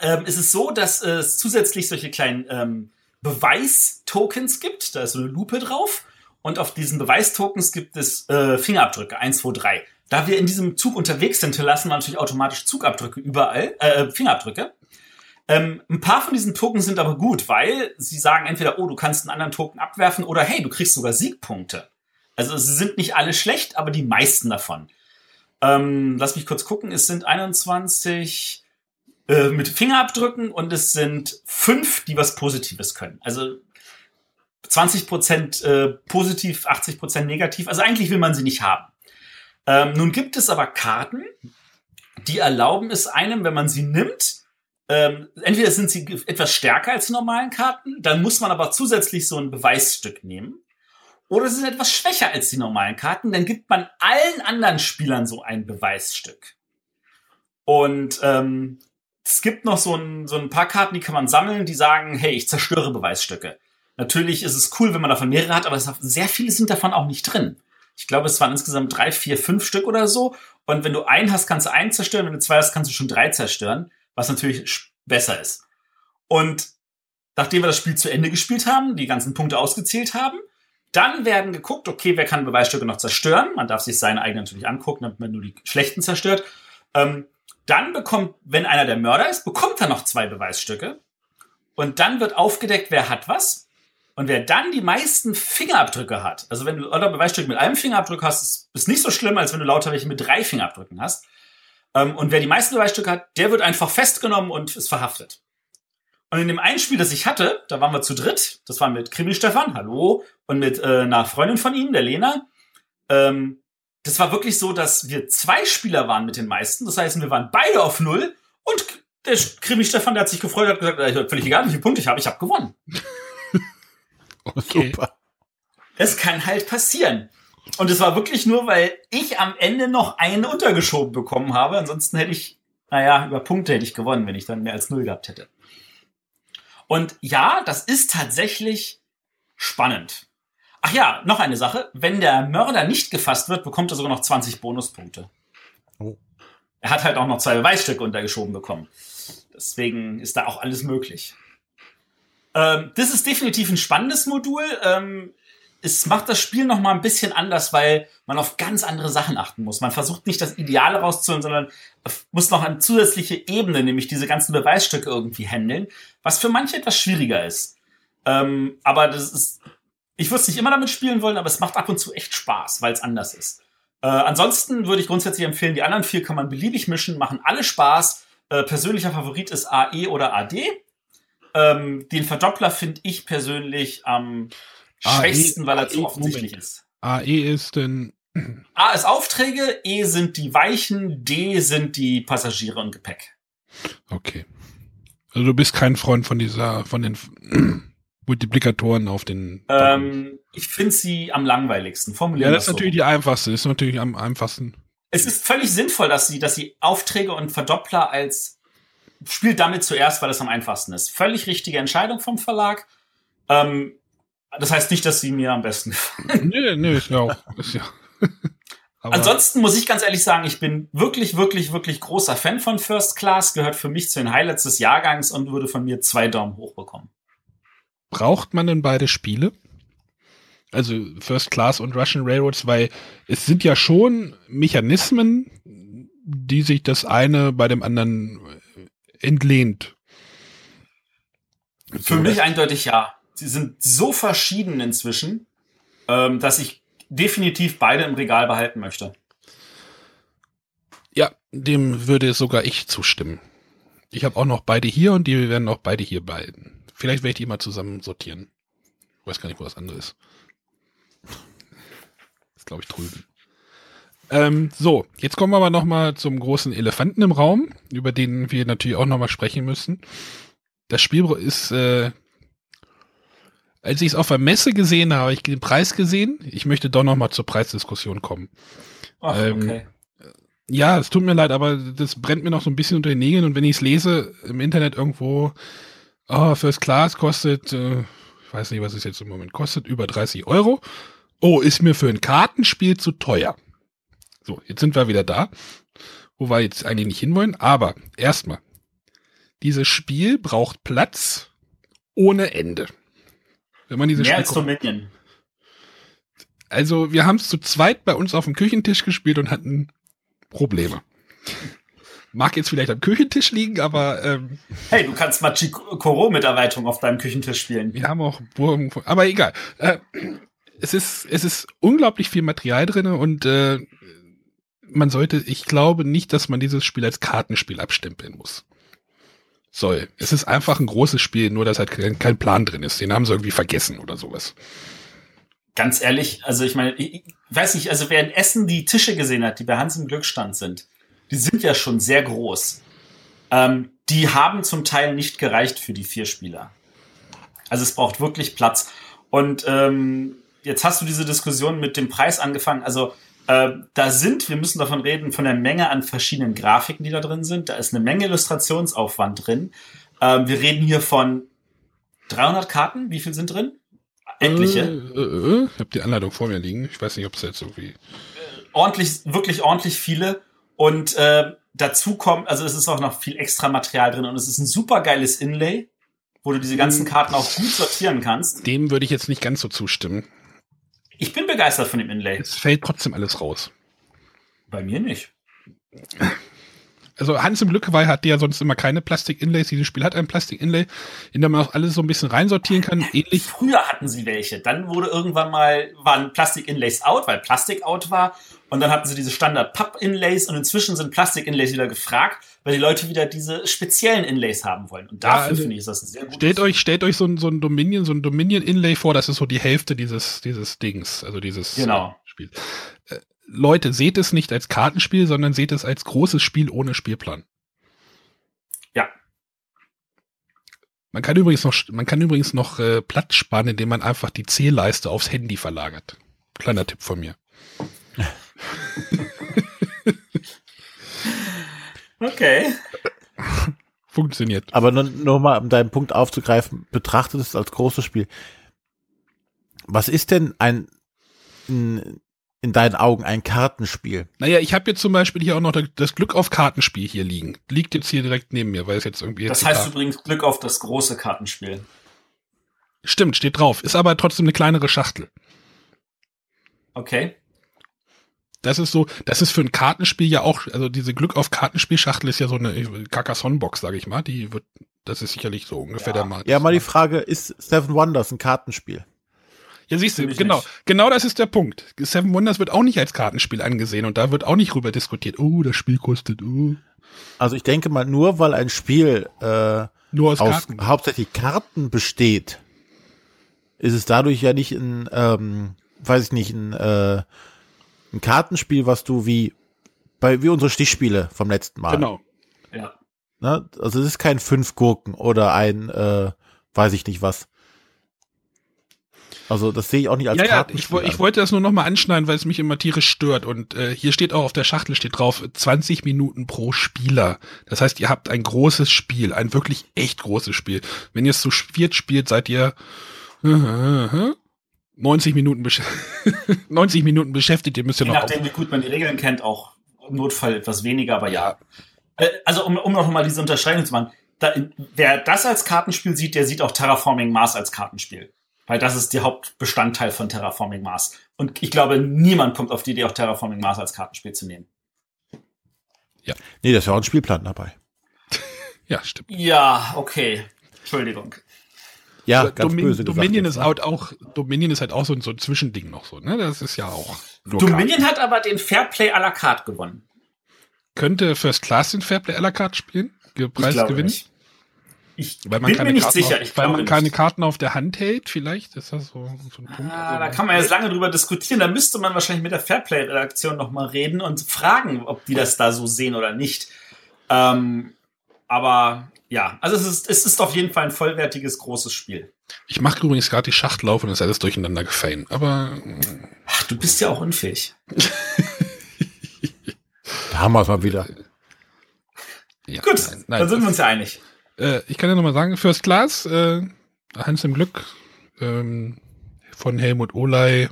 ähm, es ist so, dass es zusätzlich solche kleinen ähm, Beweistokens gibt. Da ist so eine Lupe drauf. Und auf diesen Beweistokens gibt es äh, Fingerabdrücke. 1, 2, 3. Da wir in diesem Zug unterwegs sind, hinterlassen wir natürlich automatisch Zugabdrücke überall, äh, Fingerabdrücke. Ähm, ein paar von diesen Tokens sind aber gut, weil sie sagen entweder, oh, du kannst einen anderen Token abwerfen oder hey, du kriegst sogar Siegpunkte. Also sie sind nicht alle schlecht, aber die meisten davon. Ähm, lass mich kurz gucken, es sind 21 äh, mit Fingerabdrücken und es sind fünf, die was Positives können. Also 20% äh, positiv, 80% negativ. Also eigentlich will man sie nicht haben. Ähm, nun gibt es aber Karten, die erlauben es einem, wenn man sie nimmt, ähm, entweder sind sie etwas stärker als die normalen Karten, dann muss man aber zusätzlich so ein Beweisstück nehmen. Oder sie sind etwas schwächer als die normalen Karten, dann gibt man allen anderen Spielern so ein Beweisstück. Und ähm, es gibt noch so ein, so ein paar Karten, die kann man sammeln, die sagen, hey, ich zerstöre Beweisstücke. Natürlich ist es cool, wenn man davon mehrere hat, aber sehr viele sind davon auch nicht drin. Ich glaube, es waren insgesamt drei, vier, fünf Stück oder so. Und wenn du einen hast, kannst du einen zerstören. Wenn du zwei hast, kannst du schon drei zerstören, was natürlich besser ist. Und nachdem wir das Spiel zu Ende gespielt haben, die ganzen Punkte ausgezählt haben, dann werden geguckt, okay, wer kann Beweisstücke noch zerstören? Man darf sich seine eigenen natürlich angucken, damit man nur die schlechten zerstört. Ähm, dann bekommt, wenn einer der Mörder ist, bekommt er noch zwei Beweisstücke. Und dann wird aufgedeckt, wer hat was. Und wer dann die meisten Fingerabdrücke hat, also wenn du lauter Beweisstücke mit einem Fingerabdruck hast, ist, nicht so schlimm, als wenn du lauter welche mit drei Fingerabdrücken hast. Ähm, und wer die meisten Beweisstücke hat, der wird einfach festgenommen und ist verhaftet. Und in dem einen Spiel, das ich hatte, da waren wir zu dritt, das war mit Krimi Stefan, hallo, und mit äh, einer Freundin von ihm, der Lena. Ähm, das war wirklich so, dass wir zwei Spieler waren mit den meisten. Das heißt, wir waren beide auf Null und der Krimi Stefan, der hat sich gefreut, hat gesagt, völlig egal, wie viele Punkte ich habe, ich habe gewonnen. Okay. Super. Es kann halt passieren. Und es war wirklich nur, weil ich am Ende noch einen untergeschoben bekommen habe. Ansonsten hätte ich, naja, über Punkte hätte ich gewonnen, wenn ich dann mehr als null gehabt hätte. Und ja, das ist tatsächlich spannend. Ach ja, noch eine Sache. Wenn der Mörder nicht gefasst wird, bekommt er sogar noch 20 Bonuspunkte. Oh. Er hat halt auch noch zwei Beweisstücke untergeschoben bekommen. Deswegen ist da auch alles möglich. Ähm, das ist definitiv ein spannendes Modul. Ähm, es macht das Spiel noch mal ein bisschen anders, weil man auf ganz andere Sachen achten muss. Man versucht nicht das Ideale rauszuholen, sondern muss noch eine zusätzliche Ebene, nämlich diese ganzen Beweisstücke irgendwie handeln, was für manche etwas schwieriger ist. Ähm, aber das ist, ich würde es nicht immer damit spielen wollen, aber es macht ab und zu echt Spaß, weil es anders ist. Äh, ansonsten würde ich grundsätzlich empfehlen, die anderen vier kann man beliebig mischen, machen alle Spaß. Äh, persönlicher Favorit ist AE oder AD. Ähm, den Verdoppler finde ich persönlich am AE schwächsten, weil er zu AE offensichtlich Moment. ist. AE ist denn, A ist Aufträge, E sind die Weichen, D sind die Passagiere und Gepäck. okay. Also du bist kein Freund von dieser, von den Multiplikatoren auf den. Ähm, ich finde sie am langweiligsten. Formulieren ja, das ist so. natürlich die einfachste. Das ist natürlich am einfachsten. Es ist völlig sinnvoll, dass sie, dass sie Aufträge und Verdoppler als spielt damit zuerst, weil es am einfachsten ist. Völlig richtige Entscheidung vom Verlag. Ähm, das heißt nicht, dass sie mir am besten gefallen. nö, nö, ist ja auch. Ist ja. Aber Ansonsten muss ich ganz ehrlich sagen, ich bin wirklich, wirklich, wirklich großer Fan von First Class, gehört für mich zu den Highlights des Jahrgangs und würde von mir zwei Daumen hoch bekommen. braucht man denn beide Spiele? Also First Class und Russian Railroads, weil es sind ja schon Mechanismen, die sich das eine bei dem anderen entlehnt. Für mich eindeutig ja. Sie sind so verschieden inzwischen, ähm, dass ich definitiv beide im Regal behalten möchte. Ja, dem würde sogar ich zustimmen. Ich habe auch noch beide hier und die werden auch beide hier behalten. Vielleicht werde ich die mal zusammen sortieren. Ich weiß gar nicht, wo das andere ist. Ist, glaube ich, drüben. Ähm, so, jetzt kommen wir aber noch mal zum großen Elefanten im Raum, über den wir natürlich auch noch mal sprechen müssen. Das Spiel ist, äh, als ich es auf der Messe gesehen habe, habe ich den Preis gesehen. Ich möchte doch noch mal zur Preisdiskussion kommen. Ach, Ähm, okay. Ja, es tut mir leid, aber das brennt mir noch so ein bisschen unter den Nägeln und wenn ich es lese im Internet irgendwo, oh, First Class kostet, äh, ich weiß nicht, was es jetzt im Moment kostet, über 30 Euro. Oh, ist mir für ein Kartenspiel zu teuer. So, jetzt sind wir wieder da, wo wir jetzt eigentlich nicht hinwollen, aber erstmal, dieses Spiel braucht Platz ohne Ende. Wenn man dieses Mehr Spiel als Dominion. also wir haben es zu zweit bei uns auf dem Küchentisch gespielt und hatten Probleme. Mag jetzt vielleicht am Küchentisch liegen, aber ähm, Hey, du kannst Machikoro mit Erweiterung auf deinem Küchentisch spielen. wir haben auch Burgen, aber egal. Äh, es ist es ist unglaublich viel Material drinne und äh, man sollte, ich glaube nicht, dass man dieses Spiel als Kartenspiel abstempeln muss. Soll. Es ist einfach ein großes Spiel, nur dass halt kein, Plan drin ist. Den haben sie irgendwie vergessen oder sowas. Ganz ehrlich, also ich meine, ich, ich weiß nicht, also wer in Essen die Tische gesehen hat, die bei Hans im Glückstand sind, die sind ja schon sehr groß. Ähm, die haben zum Teil nicht gereicht für die vier Spieler. Also es braucht wirklich Platz. Und ähm, jetzt hast du diese Diskussion mit dem Preis angefangen. Also äh, da sind, wir müssen davon reden, von der Menge an verschiedenen Grafiken, die da drin sind. Da ist eine Menge Illustrationsaufwand drin. Ähm, wir reden hier von 300 Karten. Wie viel sind drin? Etliche. Äh, äh, ich habe die Anleitung vor mir liegen. Ich weiß nicht, ob es jetzt irgendwie. ordentlich, wirklich ordentlich viele. Und äh, dazu kommt, also es ist auch noch viel extra Material drin und es ist ein super geiles Inlay, wo du diese ganzen Karten auch gut sortieren kannst. Dem würde ich jetzt nicht ganz so zustimmen. Ich bin begeistert von dem Inlay. Es fällt trotzdem alles raus. Bei mir nicht. Also Hans im Glück, weil hat ja sonst immer keine Plastik-Inlays. Dieses Spiel hat ein Plastik-Inlay, in dem man auch alles so ein bisschen reinsortieren kann. Ähnlich. Früher hatten sie welche. Dann wurde irgendwann mal, waren Plastik-Inlays out, weil Plastik out war. Und dann hatten sie diese Standard-Papp-Inlays und inzwischen sind Plastik-Inlays wieder gefragt, weil die Leute wieder diese speziellen Inlays haben wollen. Und dafür Ja, also finde ich, ist das ein sehr gutes Stellt euch, stellt euch so ein, so ein Dominion, so ein Dominion-Inlay vor, das ist so die Hälfte dieses, dieses Dings, also dieses Genau. äh, Spiel. Leute, seht es nicht als Kartenspiel, sondern seht es als großes Spiel ohne Spielplan. Ja. Man kann übrigens noch, man kann übrigens noch äh, Platz sparen, indem man einfach die Zählleiste aufs Handy verlagert. Kleiner Tipp von mir. Okay. Funktioniert. Aber nur, nur mal, um deinen Punkt aufzugreifen, betrachtet es als großes Spiel. Was ist denn ein, in, in deinen Augen ein Kartenspiel? Naja, ich habe jetzt zum Beispiel hier auch noch das Glück auf Kartenspiel hier liegen. Liegt jetzt hier direkt neben mir, weil es jetzt irgendwie jetzt Das heißt übrigens Glück auf das große Kartenspiel. Stimmt, steht drauf. Ist aber trotzdem eine kleinere Schachtel. Okay. Das ist so, das ist für ein Kartenspiel ja auch, also diese Glück auf Kartenspielschachtel ist ja so eine Carcassonne-Box, sage ich mal. Die wird, das ist sicherlich so ungefähr Ja. der Markt. Ja, mal die Frage, ist Seven Wonders ein Kartenspiel? Ja, siehst du, genau, nicht. genau das ist der Punkt. Seven Wonders wird auch nicht als Kartenspiel angesehen und da wird auch nicht rüber diskutiert. Oh, das Spiel kostet, oh. Also ich denke mal, nur weil ein Spiel äh, Nur aus, aus Karten. hauptsächlich Karten besteht, ist es dadurch ja nicht ein, ähm, weiß ich nicht, ein, äh, ein Kartenspiel, was du wie bei wie unsere Stichspiele vom letzten Mal. Genau. Ja. Ne? Also es ist kein fünf Gurken oder ein, äh, weiß ich nicht was. Also das sehe ich auch nicht als Ja, ja, ich, Kartenspiel. woll- ich wollte das nur noch mal anschneiden, weil es mich immer tierisch stört. Und äh, hier steht auch auf der Schachtel steht drauf 20 Minuten pro Spieler. Das heißt, ihr habt ein großes Spiel, ein wirklich echt großes Spiel. Wenn ihr es zu viert spielt, seid ihr äh, 90 Minuten besch 90 Minuten beschäftigt. Ihr müsst ja Je noch nachdem, wie gut man die Regeln kennt, auch im Notfall etwas weniger, aber ja. Äh, Also, um, um noch mal diese Unterscheidung zu machen. Da, wer das als Kartenspiel sieht, der sieht auch Terraforming Mars als Kartenspiel. Weil das ist der Hauptbestandteil von Terraforming Mars. Und ich glaube, niemand kommt auf die Idee, auch Terraforming Mars als Kartenspiel zu nehmen. Nee, da ist ja auch ein Spielplan dabei. Ja, stimmt. Ja, okay. Entschuldigung. Ja, Also ganz Domin- böse gesagt. Dominion jetzt, ist ne? out auch Dominion ist halt auch so, ein- so ein Zwischending noch so, ne? Das ist ja auch Dominion hat aber den Fairplay à la carte gewonnen. Könnte First Class den Fairplay à la carte spielen? Preis gewinnen? nicht. Ich Weil man bin keine mir nicht Karten sicher. Auf, Ich weil man keine nicht. Karten auf der Hand hält, vielleicht ist das so, so ein Punkt. Ah, Also, da kann man jetzt lange drüber diskutieren. Da müsste man wahrscheinlich mit der Fairplay-Redaktion noch mal reden und fragen, ob die das da so sehen oder nicht. Ähm, aber ja, also es ist, es ist auf jeden Fall ein vollwertiges, großes Spiel. ich mache übrigens gerade die Schachtel auf und ist alles durcheinander gefallen. Aber mm, Ach, du bist ja auch unfähig. Da haben wir es mal wieder. ja, Gut, nein, nein. dann sind wir uns ja einig. Äh, ich kann ja nochmal sagen, First Class, äh, Hans im Glück ähm, von Helmut Olay,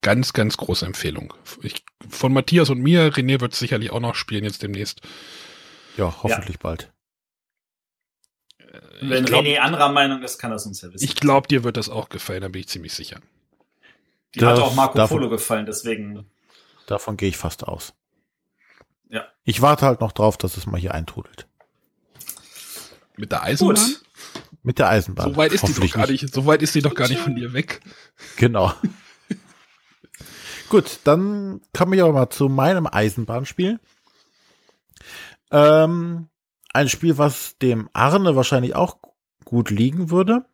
ganz, ganz große Empfehlung. Ich, von Matthias und mir, René wird sicherlich auch noch spielen jetzt demnächst. Ja, hoffentlich bald. Wenn ich glaub- René anderer Meinung ist, kann das uns ja wissen. Ich glaube, dir wird das auch gefallen, da bin ich ziemlich sicher. Die hat auch Marco davon- Polo gefallen, deswegen. Davon gehe ich fast aus. Ja. Ich warte halt noch drauf, dass es mal hier eintrudelt. Mit der Eisenbahn? Gut. Mit der Eisenbahn. So weit ist die doch gar nicht, so weit ist die doch gar nicht von dir weg. Genau. Gut, dann komme ich aber mal zu meinem Eisenbahnspiel. Ähm, ein Spiel, was dem Arne wahrscheinlich auch gut liegen würde.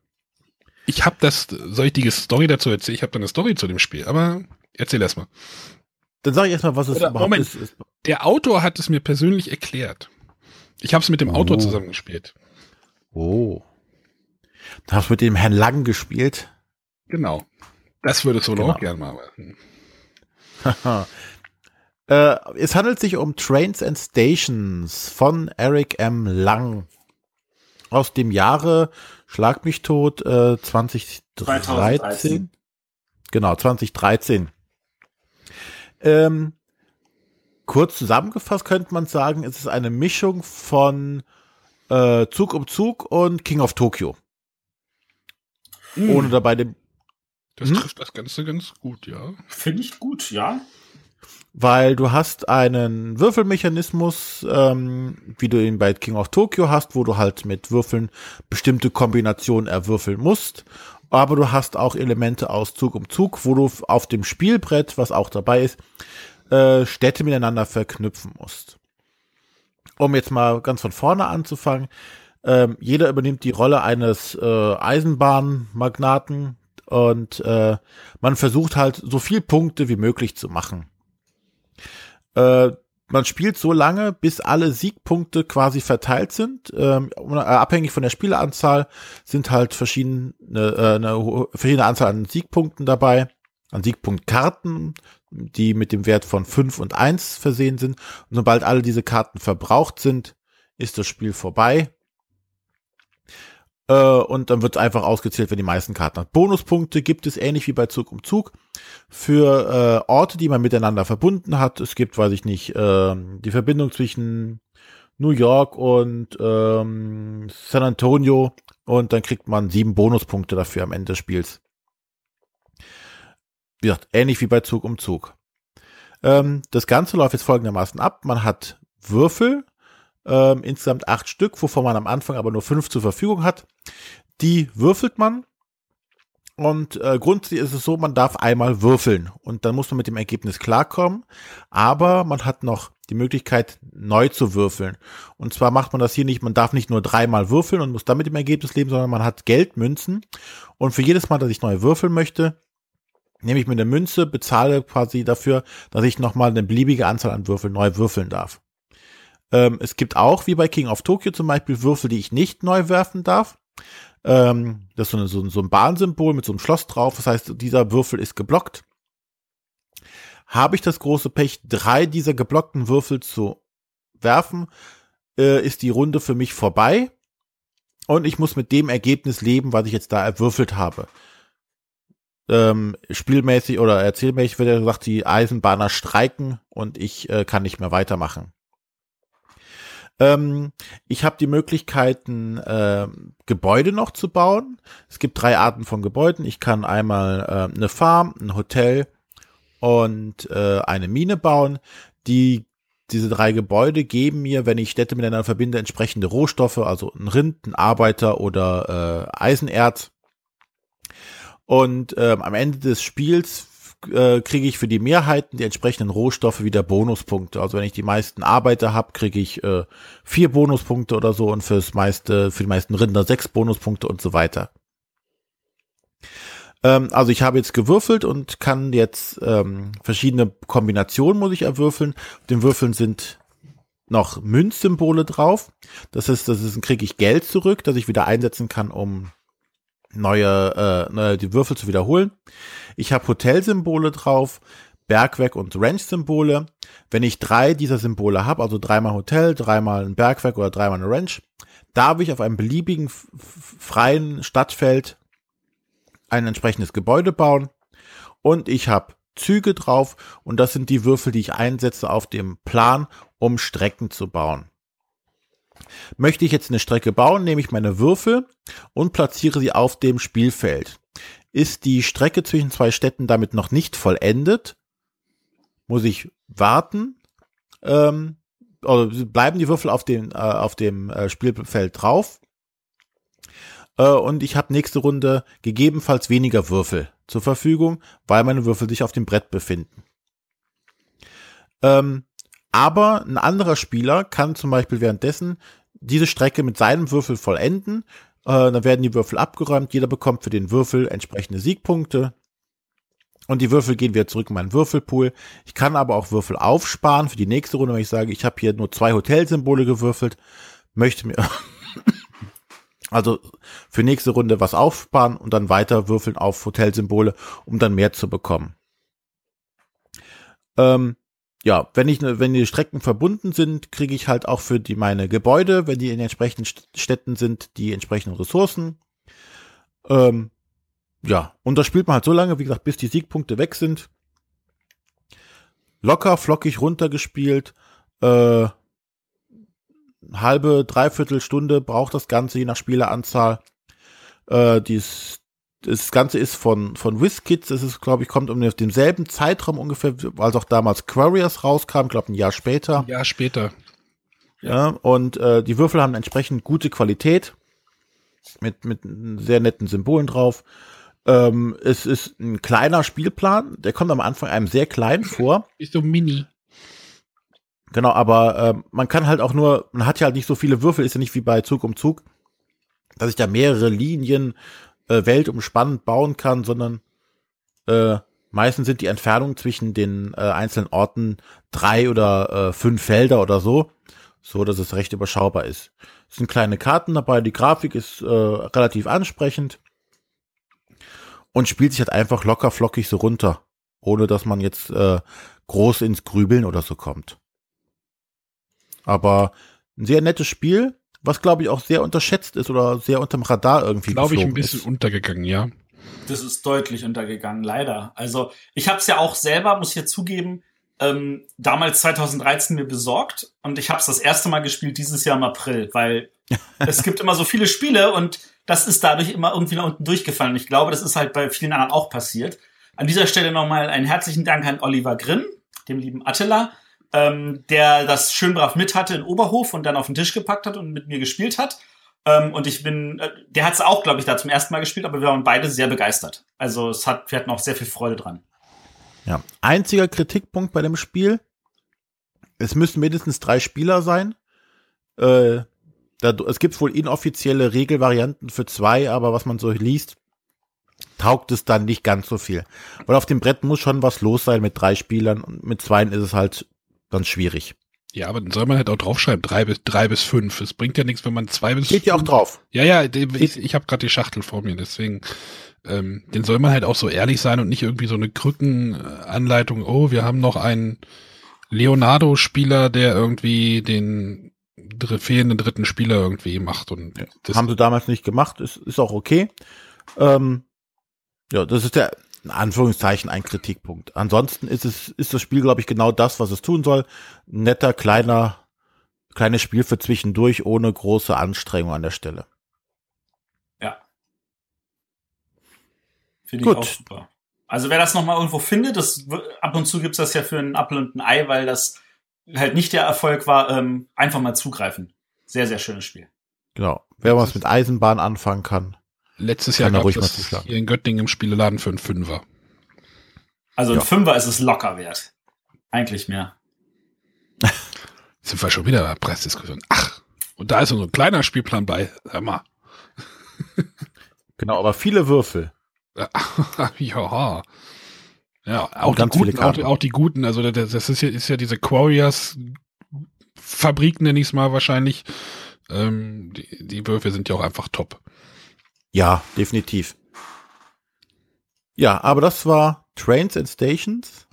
Ich habe das, soll ich die Story dazu erzählen? Ich habe da eine Story zu dem Spiel, aber erzähl erst mal. Dann sage ich erstmal, was es Oder, überhaupt Moment. ist. ist. Der Autor hat es mir persönlich erklärt. Ich habe es mit dem Autor Oh. zusammengespielt. Oh. Da hast du mit dem Herrn Lang gespielt. Genau. Das würde Solo Genau. auch gerne mal machen. Haha. äh, es handelt sich um Trains and Stations von Eric M. Lang. Aus dem Jahre Schlag mich tot äh, 2013. 2013. Genau, 2013. Ähm, kurz zusammengefasst könnte man sagen, es ist eine Mischung von äh, Zug um Zug und King of Tokyo. Ohne dabei den Das Hm? trifft das Ganze ganz gut, ja. Finde ich gut, ja. weil du hast einen Würfelmechanismus, ähm, wie du ihn bei King of Tokyo hast, wo du halt mit Würfeln bestimmte Kombinationen erwürfeln musst. Aber du hast auch Elemente aus Zug um Zug, wo du auf dem Spielbrett, was auch dabei ist, äh, Städte miteinander verknüpfen musst. Um jetzt mal ganz von vorne anzufangen, ähm, jeder übernimmt die Rolle eines äh, Eisenbahnmagnaten und äh, man versucht halt so viel Punkte wie möglich zu machen. Äh, man spielt so lange, bis alle Siegpunkte quasi verteilt sind. Ähm, äh, abhängig von der Spieleranzahl sind halt verschiedene, äh, eine verschiedene Anzahl an Siegpunkten dabei, an Siegpunktkarten, die mit dem Wert von 5 und 1 versehen sind. Und sobald alle diese Karten verbraucht sind, ist das Spiel vorbei. Äh, und dann wird einfach ausgezählt, wenn die meisten Karten hat. Bonuspunkte gibt es ähnlich wie bei Zug um Zug für äh, Orte, die man miteinander verbunden hat. Es gibt, weiß ich nicht, äh, die Verbindung zwischen New York und ähm, San Antonio und dann kriegt man sieben Bonuspunkte dafür am Ende des Spiels. Wie gesagt, ähnlich wie bei Zug um Zug. Ähm, das Ganze läuft jetzt folgendermaßen ab. Man hat Würfel, ähm, insgesamt acht Stück, wovon man am Anfang aber nur fünf zur Verfügung hat. Die würfelt man und äh, grundsätzlich ist es so, man darf einmal würfeln und dann muss man mit dem Ergebnis klarkommen. Aber man hat noch die Möglichkeit, neu zu würfeln. Und zwar macht man das hier nicht, man darf nicht nur dreimal würfeln und muss dann mit dem Ergebnis leben, sondern man hat Geldmünzen. Und für jedes Mal, dass ich neu würfeln möchte, nehme ich mir eine Münze, bezahle quasi dafür, dass ich nochmal eine beliebige Anzahl an Würfeln neu würfeln darf. Ähm, es gibt auch, wie bei King of Tokyo zum Beispiel, Würfel, die ich nicht neu werfen darf. Ähm, das ist so, eine, so, so ein Bahnsymbol mit so einem Schloss drauf. Das heißt, dieser Würfel ist geblockt. Habe ich das große Pech, drei dieser geblockten Würfel zu werfen, äh, ist die Runde für mich vorbei. Und ich muss mit dem Ergebnis leben, was ich jetzt da erwürfelt habe. Ähm, spielmäßig oder erzählmäßig wird ja gesagt, die Eisenbahner streiken und ich äh, kann nicht mehr weitermachen. Ähm, ich habe die Möglichkeiten, äh, Gebäude noch zu bauen. Es gibt drei Arten von Gebäuden. Ich kann einmal äh, eine Farm, ein Hotel und äh, eine Mine bauen. Die diese drei Gebäude geben mir, wenn ich Städte miteinander verbinde, entsprechende Rohstoffe, also ein Rind, ein Arbeiter oder äh, Eisenerz. Und äh, am Ende des Spiels äh, kriege ich für die Mehrheiten die entsprechenden Rohstoffe wieder Bonuspunkte. Also wenn ich die meisten Arbeiter habe, kriege ich äh, vier Bonuspunkte oder so und fürs meiste, für die meisten Rinder sechs Bonuspunkte und so weiter. Ähm, also ich habe jetzt gewürfelt und kann jetzt ähm, verschiedene Kombinationen muss ich erwürfeln. Auf den Würfeln sind noch Münzsymbole drauf. Das ist, das ist, kriege ich Geld zurück, das ich wieder einsetzen kann, um neue, äh, neue die Würfel zu wiederholen. Ich habe Hotelsymbole drauf, Bergwerk und Ranch-Symbole. Wenn ich drei dieser Symbole habe, also dreimal Hotel, dreimal ein Bergwerk oder dreimal eine Ranch, darf ich auf einem beliebigen freien Stadtfeld ein entsprechendes Gebäude bauen. Und ich habe Züge drauf und das sind die Würfel, die ich einsetze auf dem Plan, um Strecken zu bauen. Möchte ich jetzt eine Strecke bauen, nehme ich meine Würfel und platziere sie auf dem Spielfeld. Ist die Strecke zwischen zwei Städten damit noch nicht vollendet, muss ich warten, ähm, oder bleiben die Würfel auf dem, äh, auf dem äh, Spielfeld drauf. Äh, und ich habe nächste Runde gegebenenfalls weniger Würfel zur Verfügung, weil meine Würfel sich auf dem Brett befinden. Ähm, aber ein anderer Spieler kann zum Beispiel währenddessen diese Strecke mit seinem Würfel vollenden. Äh, dann werden die Würfel abgeräumt. Jeder bekommt für den Würfel entsprechende Siegpunkte. Und die Würfel gehen wieder zurück in meinen Würfelpool. Ich kann aber auch Würfel aufsparen für die nächste Runde, wenn ich sage, ich habe hier nur zwei Hotelsymbole gewürfelt, möchte mir also für nächste Runde was aufsparen und dann weiter würfeln auf Hotelsymbole, um dann mehr zu bekommen. Ähm, ja, wenn ich, ne, wenn die Strecken verbunden sind, kriege ich halt auch für die meine Gebäude, wenn die in entsprechenden Städten sind, die entsprechenden Ressourcen. Ähm, ja, und das spielt man halt so lange, wie gesagt, bis die Siegpunkte weg sind. Locker, flockig runtergespielt. Äh, halbe, dreiviertel Stunde braucht das Ganze, je nach Spieleranzahl. Äh, die das Ganze ist von, von WizKids, das ist, glaube ich, kommt um demselben Zeitraum ungefähr, als auch damals Quarriors rauskam, glaube ein Jahr später. Ein Jahr später. Ja, und äh, die Würfel haben entsprechend gute Qualität mit, mit sehr netten Symbolen drauf. Ähm, es ist ein kleiner Spielplan, der kommt am Anfang einem sehr klein vor. Ist so mini. Genau, aber äh, man kann halt auch nur, man hat ja halt nicht so viele Würfel, ist ja nicht wie bei Zug um Zug, dass ich da mehrere Linien äh, weltumspannend bauen kann, sondern äh, meistens sind die Entfernungen zwischen den äh, einzelnen Orten drei oder äh, fünf Felder oder so, so dass es recht überschaubar ist. Es sind kleine Karten dabei, die Grafik ist äh, relativ ansprechend und spielt sich halt einfach locker flockig so runter, ohne dass man jetzt äh, groß ins Grübeln oder so kommt. Aber ein sehr nettes Spiel, was glaube ich auch sehr unterschätzt ist oder sehr unterm Radar irgendwie. Glaube ich ein bisschen ist. untergegangen, ja. Das ist deutlich untergegangen, leider. Also ich habe es ja auch selber, muss ich ja zugeben, ähm, damals 2013 mir besorgt und ich habe es das erste Mal gespielt dieses Jahr im April, weil es gibt immer so viele Spiele und das ist dadurch immer irgendwie nach unten durchgefallen. Und ich glaube, das ist halt bei vielen anderen auch passiert. An dieser Stelle nochmal einen herzlichen Dank an Oliver Grimm, dem lieben Attila, ähm, der das schön brav mit hatte in Oberhof und dann auf den Tisch gepackt hat und mit mir gespielt hat. Ähm, und ich bin, äh, der hat es auch, glaube ich, da zum ersten Mal gespielt, aber wir waren beide sehr begeistert. Also es hat, wir hatten auch sehr viel Freude dran. Ja. Einziger Kritikpunkt bei dem Spiel, es müssen mindestens drei Spieler sein. Äh, da, es gibt wohl inoffizielle Regelvarianten für zwei, aber was man so liest, taugt es dann nicht ganz so viel. Weil auf dem Brett muss schon was los sein mit drei Spielern und mit zweien ist es halt dann schwierig. Ja, aber dann soll man halt auch draufschreiben, drei bis, drei bis fünf. Es bringt ja nichts, wenn man zwei bis Steht ja auch drauf. Ja, ja, ich, ich habe gerade die Schachtel vor mir, deswegen ähm, den soll man halt auch so ehrlich sein und nicht irgendwie so eine Krückenanleitung, oh, wir haben noch einen Leonardo-Spieler, der irgendwie den fehlenden dritten Spieler irgendwie macht und Das haben sie damals nicht gemacht, ist, ist auch okay. Ähm, ja, das ist der, in Anführungszeichen, ein Kritikpunkt. Ansonsten ist es, ist das Spiel, glaube ich, genau das, was es tun soll. Ein netter, kleiner, kleines Spiel für zwischendurch, ohne große Anstrengung an der Stelle. Finde ich Gut. auch super. Also wer das nochmal irgendwo findet, das ab und zu gibt's das ja für einen Apfel und ein Ei, weil das halt nicht der Erfolg war, ähm, einfach mal zugreifen. Sehr, sehr schönes Spiel. Genau. Wer was mit Eisenbahn anfangen kann. Letztes Jahr gab ruhig mal es hier in Göttingen im Spieleladen für einen Fünfer. Also ein Ja. Fünfer ist es locker wert. Eigentlich mehr. Sind wir schon wieder bei der Preisdiskussion. Ach, und da ist so ein kleiner Spielplan bei. Hör mal. Genau, aber viele Würfel. ja. Ja, auch die, ganz viele guten, auch, auch die guten, also das, das ist ja, ist ja diese Quarriors Fabrik, nenne ich es mal wahrscheinlich. Ähm, die, die Würfel sind ja auch einfach top. Ja, definitiv. Ja, aber das war Trains and Stations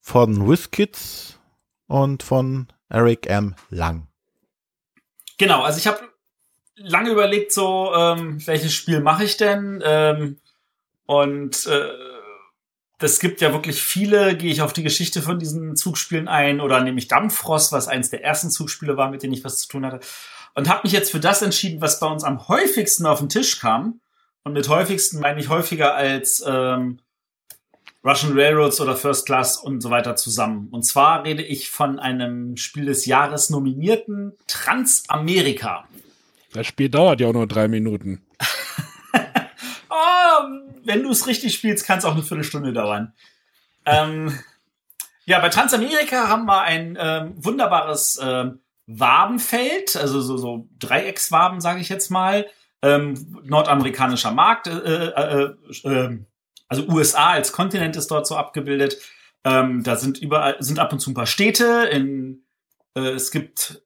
von WizKids und von Eric M. Lang. Genau, also ich habe lange überlegt, so, ähm, welches Spiel mache ich denn? Ähm, und äh, gibt ja wirklich viele, gehe ich auf die Geschichte von diesen Zugspielen ein oder nehme ich Dampfrost, was eins der ersten Zugspiele war, mit denen ich was zu tun hatte. Und habe mich jetzt für das entschieden, was bei uns am häufigsten auf den Tisch kam. Und mit häufigsten meine ich häufiger als ähm, Russian Railroads oder First Class und so weiter zusammen. Und zwar rede ich von einem Spiel des Jahres nominierten Transamerika. Das Spiel dauert ja auch nur drei Minuten. Oh, wenn du es richtig spielst, kann es auch eine Viertelstunde dauern. Ähm, ja, bei Transamerika haben wir ein ähm, wunderbares ähm, Wabenfeld, also so, so Dreieckswaben, sage ich jetzt mal. Ähm, nordamerikanischer Markt, äh, äh, äh, äh, also USA als Kontinent ist dort so abgebildet. Ähm, da sind überall sind ab und zu ein paar Städte. In, äh, es gibt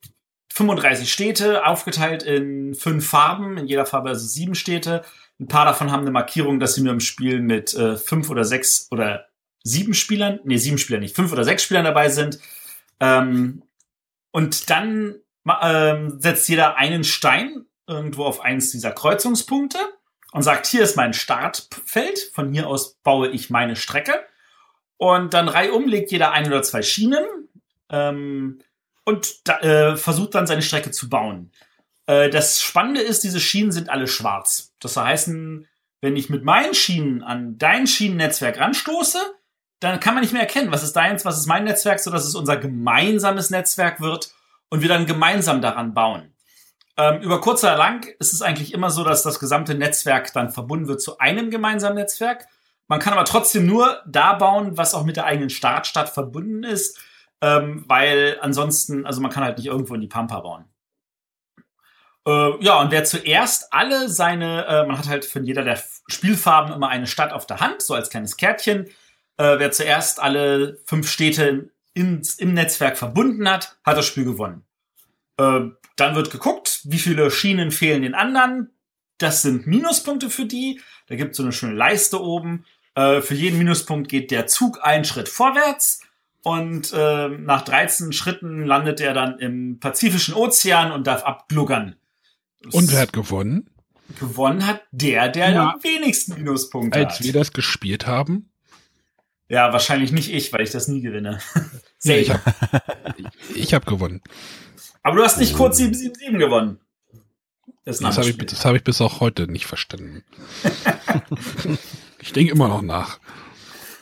35 Städte, aufgeteilt in fünf Farben. In jeder Farbe also sieben Städte. Ein paar davon haben eine Markierung, dass sie nur im Spiel mit äh, fünf oder sechs oder sieben Spielern, nee, sieben Spieler nicht, fünf oder sechs Spielern dabei sind. Ähm, und dann ähm, setzt jeder einen Stein irgendwo auf eins dieser Kreuzungspunkte und sagt, hier ist mein Startfeld, von hier aus baue ich meine Strecke. Und dann reihum legt jeder ein oder zwei Schienen ähm, und da, äh, versucht dann seine Strecke zu bauen. Äh, das Spannende ist, diese Schienen sind alle schwarz. Das heißt, wenn wenn ich mit meinen Schienen an dein Schienennetzwerk ranstoße, dann kann man nicht mehr erkennen, was ist deins, was ist mein Netzwerk, so dass es unser gemeinsames Netzwerk wird und wir dann gemeinsam daran bauen. Ähm, über kurz oder lang ist es eigentlich immer so, dass das gesamte Netzwerk dann verbunden wird zu einem gemeinsamen Netzwerk. Man kann aber trotzdem nur da bauen, was auch mit der eigenen Startstadt verbunden ist, ähm, weil ansonsten, also man kann halt nicht irgendwo in die Pampa bauen. Äh, ja, und wer zuerst alle seine, äh, man hat halt von jeder der Spielfarben immer eine Stadt auf der Hand, so als kleines Kärtchen. Äh, wer zuerst alle fünf Städte ins, im Netzwerk verbunden hat, hat das Spiel gewonnen. Äh, dann wird geguckt, wie viele Schienen fehlen den anderen. Das sind Minuspunkte für die. Da gibt es so eine schöne Leiste oben. Äh, für jeden Minuspunkt geht der Zug einen Schritt vorwärts. Und äh, nach 13 Schritten landet er dann im Pazifischen Ozean und darf abgluggern. Und wer hat gewonnen? Gewonnen hat der, der ja. am wenigsten Minuspunkte Als hat. wir das gespielt haben? Ja, wahrscheinlich nicht ich, weil ich das nie gewinne. nee, ich habe hab gewonnen. Aber du hast nicht kurz 777 gewonnen. Das, das habe ich, das hab ich bis auch heute nicht verstanden. ich denke immer noch nach.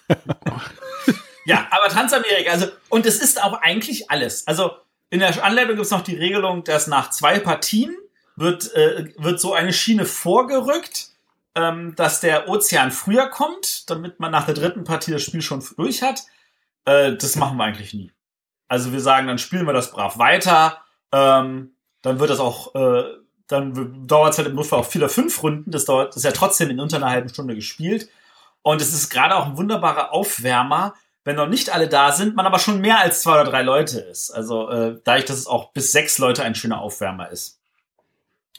ja, aber Transamerika, also, und es ist auch eigentlich alles. Also, in der Anleitung gibt es noch die Regelung, dass nach zwei Partien wird, äh, wird so eine Schiene vorgerückt, ähm, dass der Ozean früher kommt, damit man nach der dritten Partie das Spiel schon durch hat. Äh, das machen wir eigentlich nie. Also wir sagen, dann spielen wir das brav weiter. Ähm, dann wird das auch, äh, dann dauert es halt im Notfall auch vier oder fünf Runden. Das dauert, das ist ja trotzdem in unter einer halben Stunde gespielt. Und es ist gerade auch ein wunderbarer Aufwärmer, wenn noch nicht alle da sind, man aber schon mehr als zwei oder drei Leute ist. Also äh, dadurch, dass es auch bis sechs Leute ein schöner Aufwärmer ist.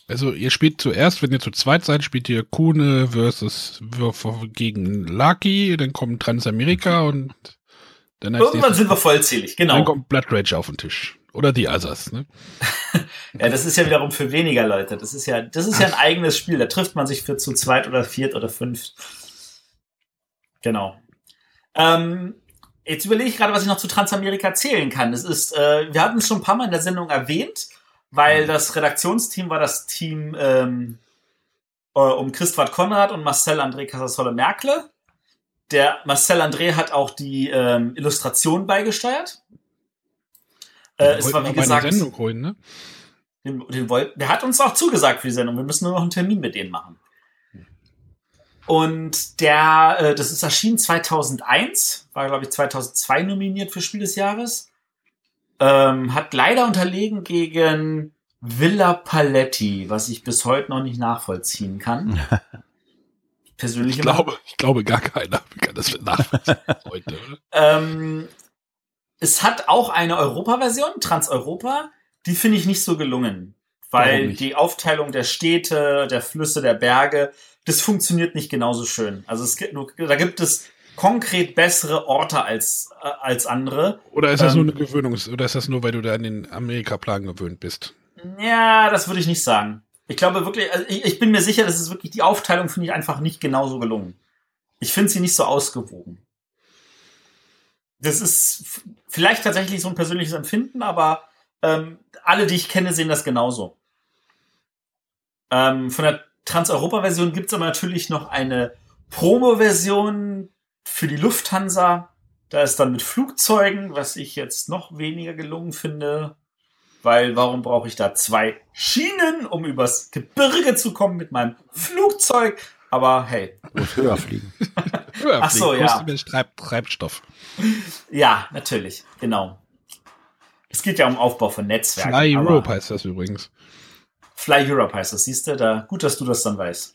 Also ihr spielt zuerst, wenn ihr zu zweit seid, spielt ihr Kuhne versus gegen Lucky, dann kommt Transamerika und dann Irgendwann sind wir vollzählig, genau. Dann kommt Blood Rage auf den Tisch. Oder die Others, ne? ja, das ist ja wiederum für weniger Leute. Das ist ja, das ist ja ein eigenes Spiel. Da trifft man sich für zu zweit oder viert oder fünf. Genau. Ähm, jetzt überlege ich gerade, was ich noch zu Transamerika zählen kann. Das ist, äh, wir hatten es schon ein paar Mal in der Sendung erwähnt weil das Redaktionsteam war das Team ähm, äh, um Christwart Konrad und Marcel André Casasolle Merkle. Der Marcel André hat auch die ähm, Illustration beigesteuert. Äh, es war wie gesagt. Sendung holen, ne? Den, den wollt, der hat uns auch zugesagt für die Sendung. Wir müssen nur noch einen Termin mit denen machen. Und der, äh, das ist erschienen 2001, war glaube ich 2002 nominiert für Spiel des Jahres. Ähm, hat leider unterlegen gegen Villa Paletti, was ich bis heute noch nicht nachvollziehen kann. Persönlich ich glaube, ich glaube gar keiner kann das nachvollziehen heute. Ähm, es hat auch eine Europa-Version, Trans-Europa, die finde ich nicht so gelungen, weil die Aufteilung der Städte, der Flüsse, der Berge, das funktioniert nicht genauso schön. Also es gibt, da gibt es konkret bessere Orte als, äh, als andere. Oder ist das ähm, nur eine Gewöhnungs-, oder ist das nur, weil du da an den Amerika-Plan gewöhnt bist? Ja, das würde ich nicht sagen. Ich glaube wirklich, also ich, ich bin mir sicher, das ist wirklich, die Aufteilung finde ich einfach nicht genauso gelungen. Ich finde sie nicht so ausgewogen. Das ist vielleicht tatsächlich so ein persönliches Empfinden, aber ähm, alle, die ich kenne, sehen das genauso. Ähm, von der Trans-Europa-Version gibt es aber natürlich noch eine Promo-Version, für die Lufthansa. Da ist dann mit Flugzeugen, was ich jetzt noch weniger gelungen finde. Weil warum brauche ich da zwei Schienen, um übers Gebirge zu kommen mit meinem Flugzeug? Aber hey. Muss höher fliegen. höher Ach so, fliegen. ja. Treib Treibstoff. Ja, natürlich. Genau. Es geht ja um Aufbau von Netzwerken. Fly Europe heißt das übrigens. Fly Europe heißt das, siehst du? Da, gut, dass du das dann weißt.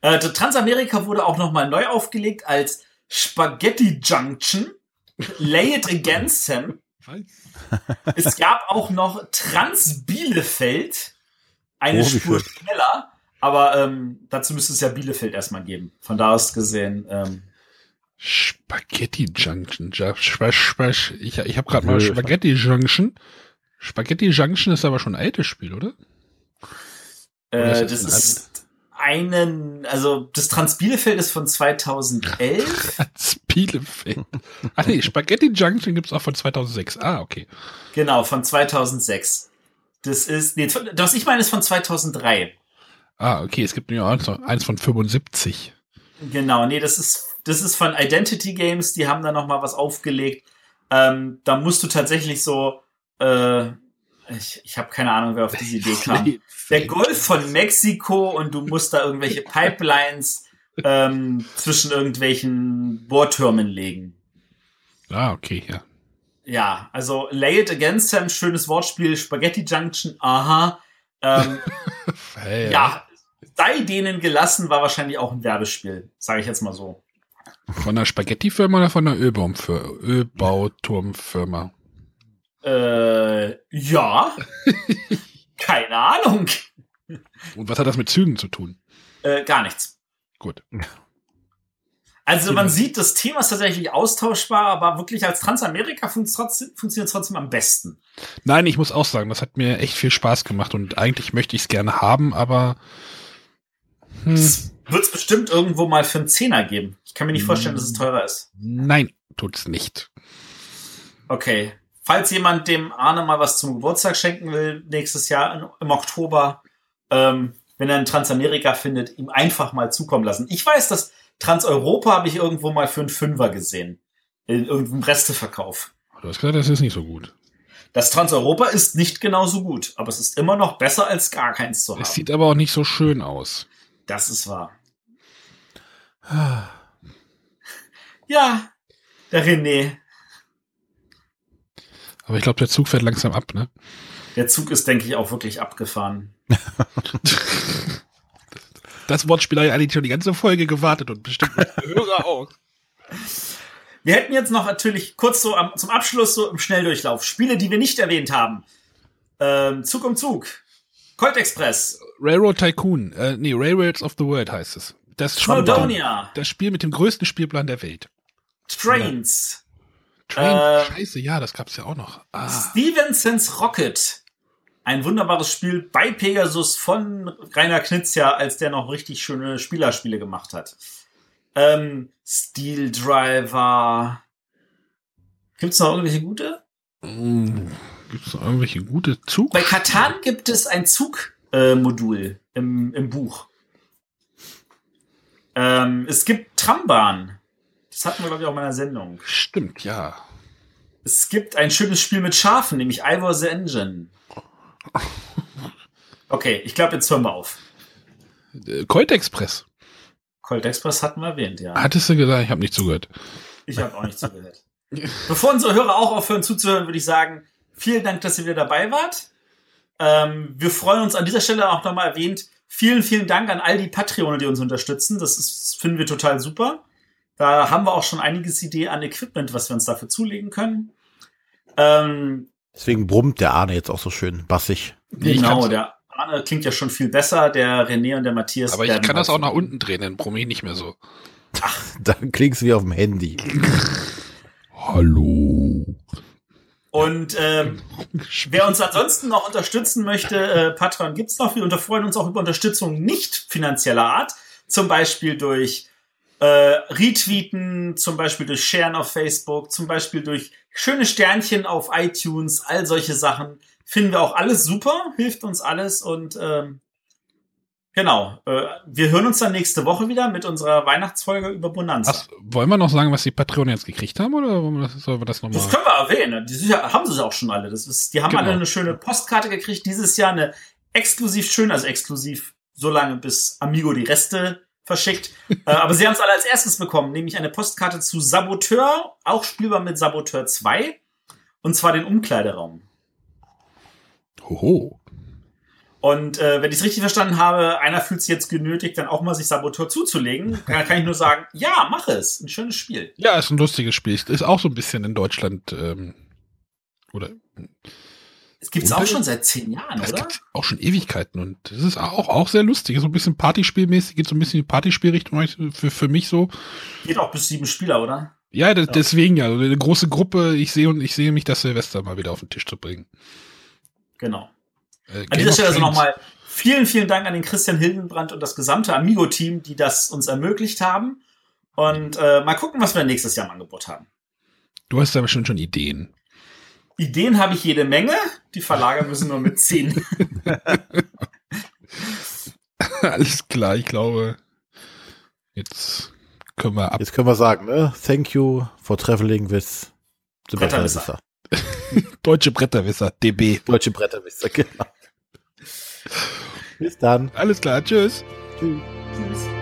Äh, Transamerika wurde auch nochmal neu aufgelegt als Spaghetti Junction, Lay It Against Him. es gab auch noch Trans Bielefeld, eine oh, Spur schneller, aber ähm, dazu müsste es ja Bielefeld erstmal geben. Von da aus gesehen. Ähm, Spaghetti Junction. Ich, ich habe gerade mal Spaghetti Junction. Spaghetti Junction ist aber schon ein altes Spiel, oder? oder äh, das ist einen, also das Transbielefeld ist von 2011. Transbielefeld. Ah nee, Spaghetti Junction gibt's auch von 2006. Ah, okay. Genau, von 2006. Das ist, nee, was ich meine ist von 2003. Ah, okay, es gibt nur eins eins von 75. Genau, nee, das ist, das ist von Identity Games, die haben da noch mal was aufgelegt. Ähm, da musst du tatsächlich so, äh, ich, ich habe keine Ahnung, wer auf diese Idee kam. Der Golf von Mexiko und du musst da irgendwelche Pipelines ähm, zwischen irgendwelchen Bohrtürmen legen. Ah, okay, ja. Ja, also Lay It Against Him, schönes Wortspiel, Spaghetti Junction, aha. Ähm, Hey, ja, sei denen gelassen, war wahrscheinlich auch ein Werbespiel, sage ich jetzt mal so. Von der Spaghetti-Firma oder von der Ölbaumfir- Ölbauturmfirma? Äh, ja. Keine Ahnung. Und was hat das mit Zügen zu tun? Äh, gar nichts. Gut. Also man sieht, das Thema ist tatsächlich austauschbar, aber wirklich als Transamerika fun funktioniert es trotzdem am besten. Nein, ich muss auch sagen, das hat mir echt viel Spaß gemacht und eigentlich möchte ich es gerne haben, aber hm, Es wird es bestimmt irgendwo mal für einen Zehner geben. Ich kann mir nicht vorstellen, dass es teurer ist. nein, tut's nicht. Okay. Falls jemand dem Arne mal was zum Geburtstag schenken will, nächstes Jahr im Oktober, ähm, wenn er einen Transamerika findet, ihm einfach mal zukommen lassen. Ich weiß, dass Transeuropa habe ich irgendwo mal für einen Fünfer gesehen. In irgendeinem Resteverkauf. Du hast gesagt, das ist nicht so gut. Das Transeuropa ist nicht genauso gut, aber es ist immer noch besser als gar keins zu haben. Es sieht aber auch nicht so schön aus. Das ist wahr. Ja, der René. Aber ich glaube, der Zug fährt langsam ab, ne? Der Zug ist, denke ich, auch wirklich abgefahren. Das Wortspiel hat ja eigentlich schon die ganze Folge gewartet und bestimmt Hörer auch. Wir hätten jetzt noch natürlich kurz so am, zum Abschluss so im Schnelldurchlauf Spiele, die wir nicht erwähnt haben. Ähm, Zug um Zug. Colt Express. Railroad Tycoon, äh, nee, Railroads of the World heißt es. Das, Snowdonia. das Spiel mit dem größten Spielplan der Welt. Trains. Train, Äh, scheiße, ja, das gab's ja auch noch. Ah, Stevensons Rocket. Ein wunderbares Spiel bei Pegasus von Rainer Knizia, als der noch richtig schöne Spielerspiele gemacht hat. Ähm, Steel Driver. Gibt's noch irgendwelche gute? mm, gibt's noch irgendwelche gute Zug? Bei Katan gibt es ein Zugmodul äh, im, im Buch. Ähm, es gibt Trambahn. Das hatten wir, glaube ich, auch in meiner Sendung. Stimmt, ja. Es gibt ein schönes Spiel mit Schafen, nämlich Ivor the Engine. Okay, ich glaube, jetzt hören wir auf. Äh, Colt Express. Colt Express hatten wir erwähnt, ja. Hattest du gesagt, ich habe nicht zugehört. Ich habe auch nicht zugehört. Bevor unsere Hörer auch aufhören zuzuhören, würde ich sagen, vielen Dank, dass ihr wieder dabei wart. Ähm, wir freuen uns an dieser Stelle auch nochmal erwähnt. Vielen, vielen Dank an all die Patreone, die uns unterstützen. Das ist, finden wir total super. Da haben wir auch schon einiges Idee an Equipment, was wir uns dafür zulegen können. Ähm, Deswegen brummt der Arne jetzt auch so schön bassig. Genau, der Arne klingt ja schon viel besser, der René und der Matthias. Aber ich kann das auch nach unten drehen, dann brumme ich nicht mehr so. Dann klingst du wie auf dem Handy. Hallo. Und ähm, wer uns ansonsten noch unterstützen möchte, äh, Patreon gibt's noch. Wir unter- freuen uns auch über Unterstützung nicht finanzieller Art. Zum Beispiel durch äh, Retweeten, zum Beispiel durch Sharen auf Facebook, zum Beispiel durch schöne Sternchen auf iTunes, all solche Sachen. Finden wir auch alles super, hilft uns alles und ähm, genau. Äh, wir hören uns dann nächste Woche wieder mit unserer Weihnachtsfolge über Bonanza. Was, wollen wir noch sagen, was die Patronen jetzt gekriegt haben oder sollen wir das nochmal? Das können wir erwähnen. Die sind ja, haben sie auch schon alle. Das ist, die haben Genau. alle eine schöne Postkarte gekriegt. Dieses Jahr eine exklusiv schön, also exklusiv so lange, bis Amigo die Reste verschickt. äh, aber sie haben es alle als erstes bekommen, nämlich eine Postkarte zu Saboteur, auch spielbar mit Saboteur 2. Und zwar den Umkleideraum. Hoho. Und äh, wenn ich es richtig verstanden habe, einer fühlt sich jetzt genötigt, dann auch mal sich Saboteur zuzulegen. Dann kann ich nur sagen, ja, mach es. Ein schönes Spiel. Ja, ist ein lustiges Spiel. Ist auch so ein bisschen in Deutschland, ähm, oder Es gibt's Und- auch schon seit zehn Jahren, das oder? gibt auch schon Ewigkeiten und das ist auch, auch sehr lustig. So ein bisschen Partyspielmäßig, geht so ein bisschen in die Partyspielrichtung für, für mich so. Geht auch bis sieben Spieler, oder? Ja, das, deswegen ja, so eine große Gruppe. Ich sehe und ich sehe mich das Silvester mal wieder auf den Tisch zu bringen. Genau. Äh, An dieser Stelle also nochmal vielen, vielen Dank an den Christian Hildenbrand und das gesamte Amigo-Team, die das uns ermöglicht haben. Und äh, mal gucken, was wir nächstes Jahr im Angebot haben. Du hast aber schon schon Ideen. Ideen habe ich jede Menge. Die Verlager müssen nur mitziehen. Alles klar, ich glaube, jetzt können wir ab. Jetzt können wir sagen, ne? Thank you for traveling with the Bretterwisser. Bretterwisser. Deutsche Bretterwisser, DB. Deutsche Bretterwisser, genau. Bis dann. Alles klar, tschüss. Tschüss. Tschüss.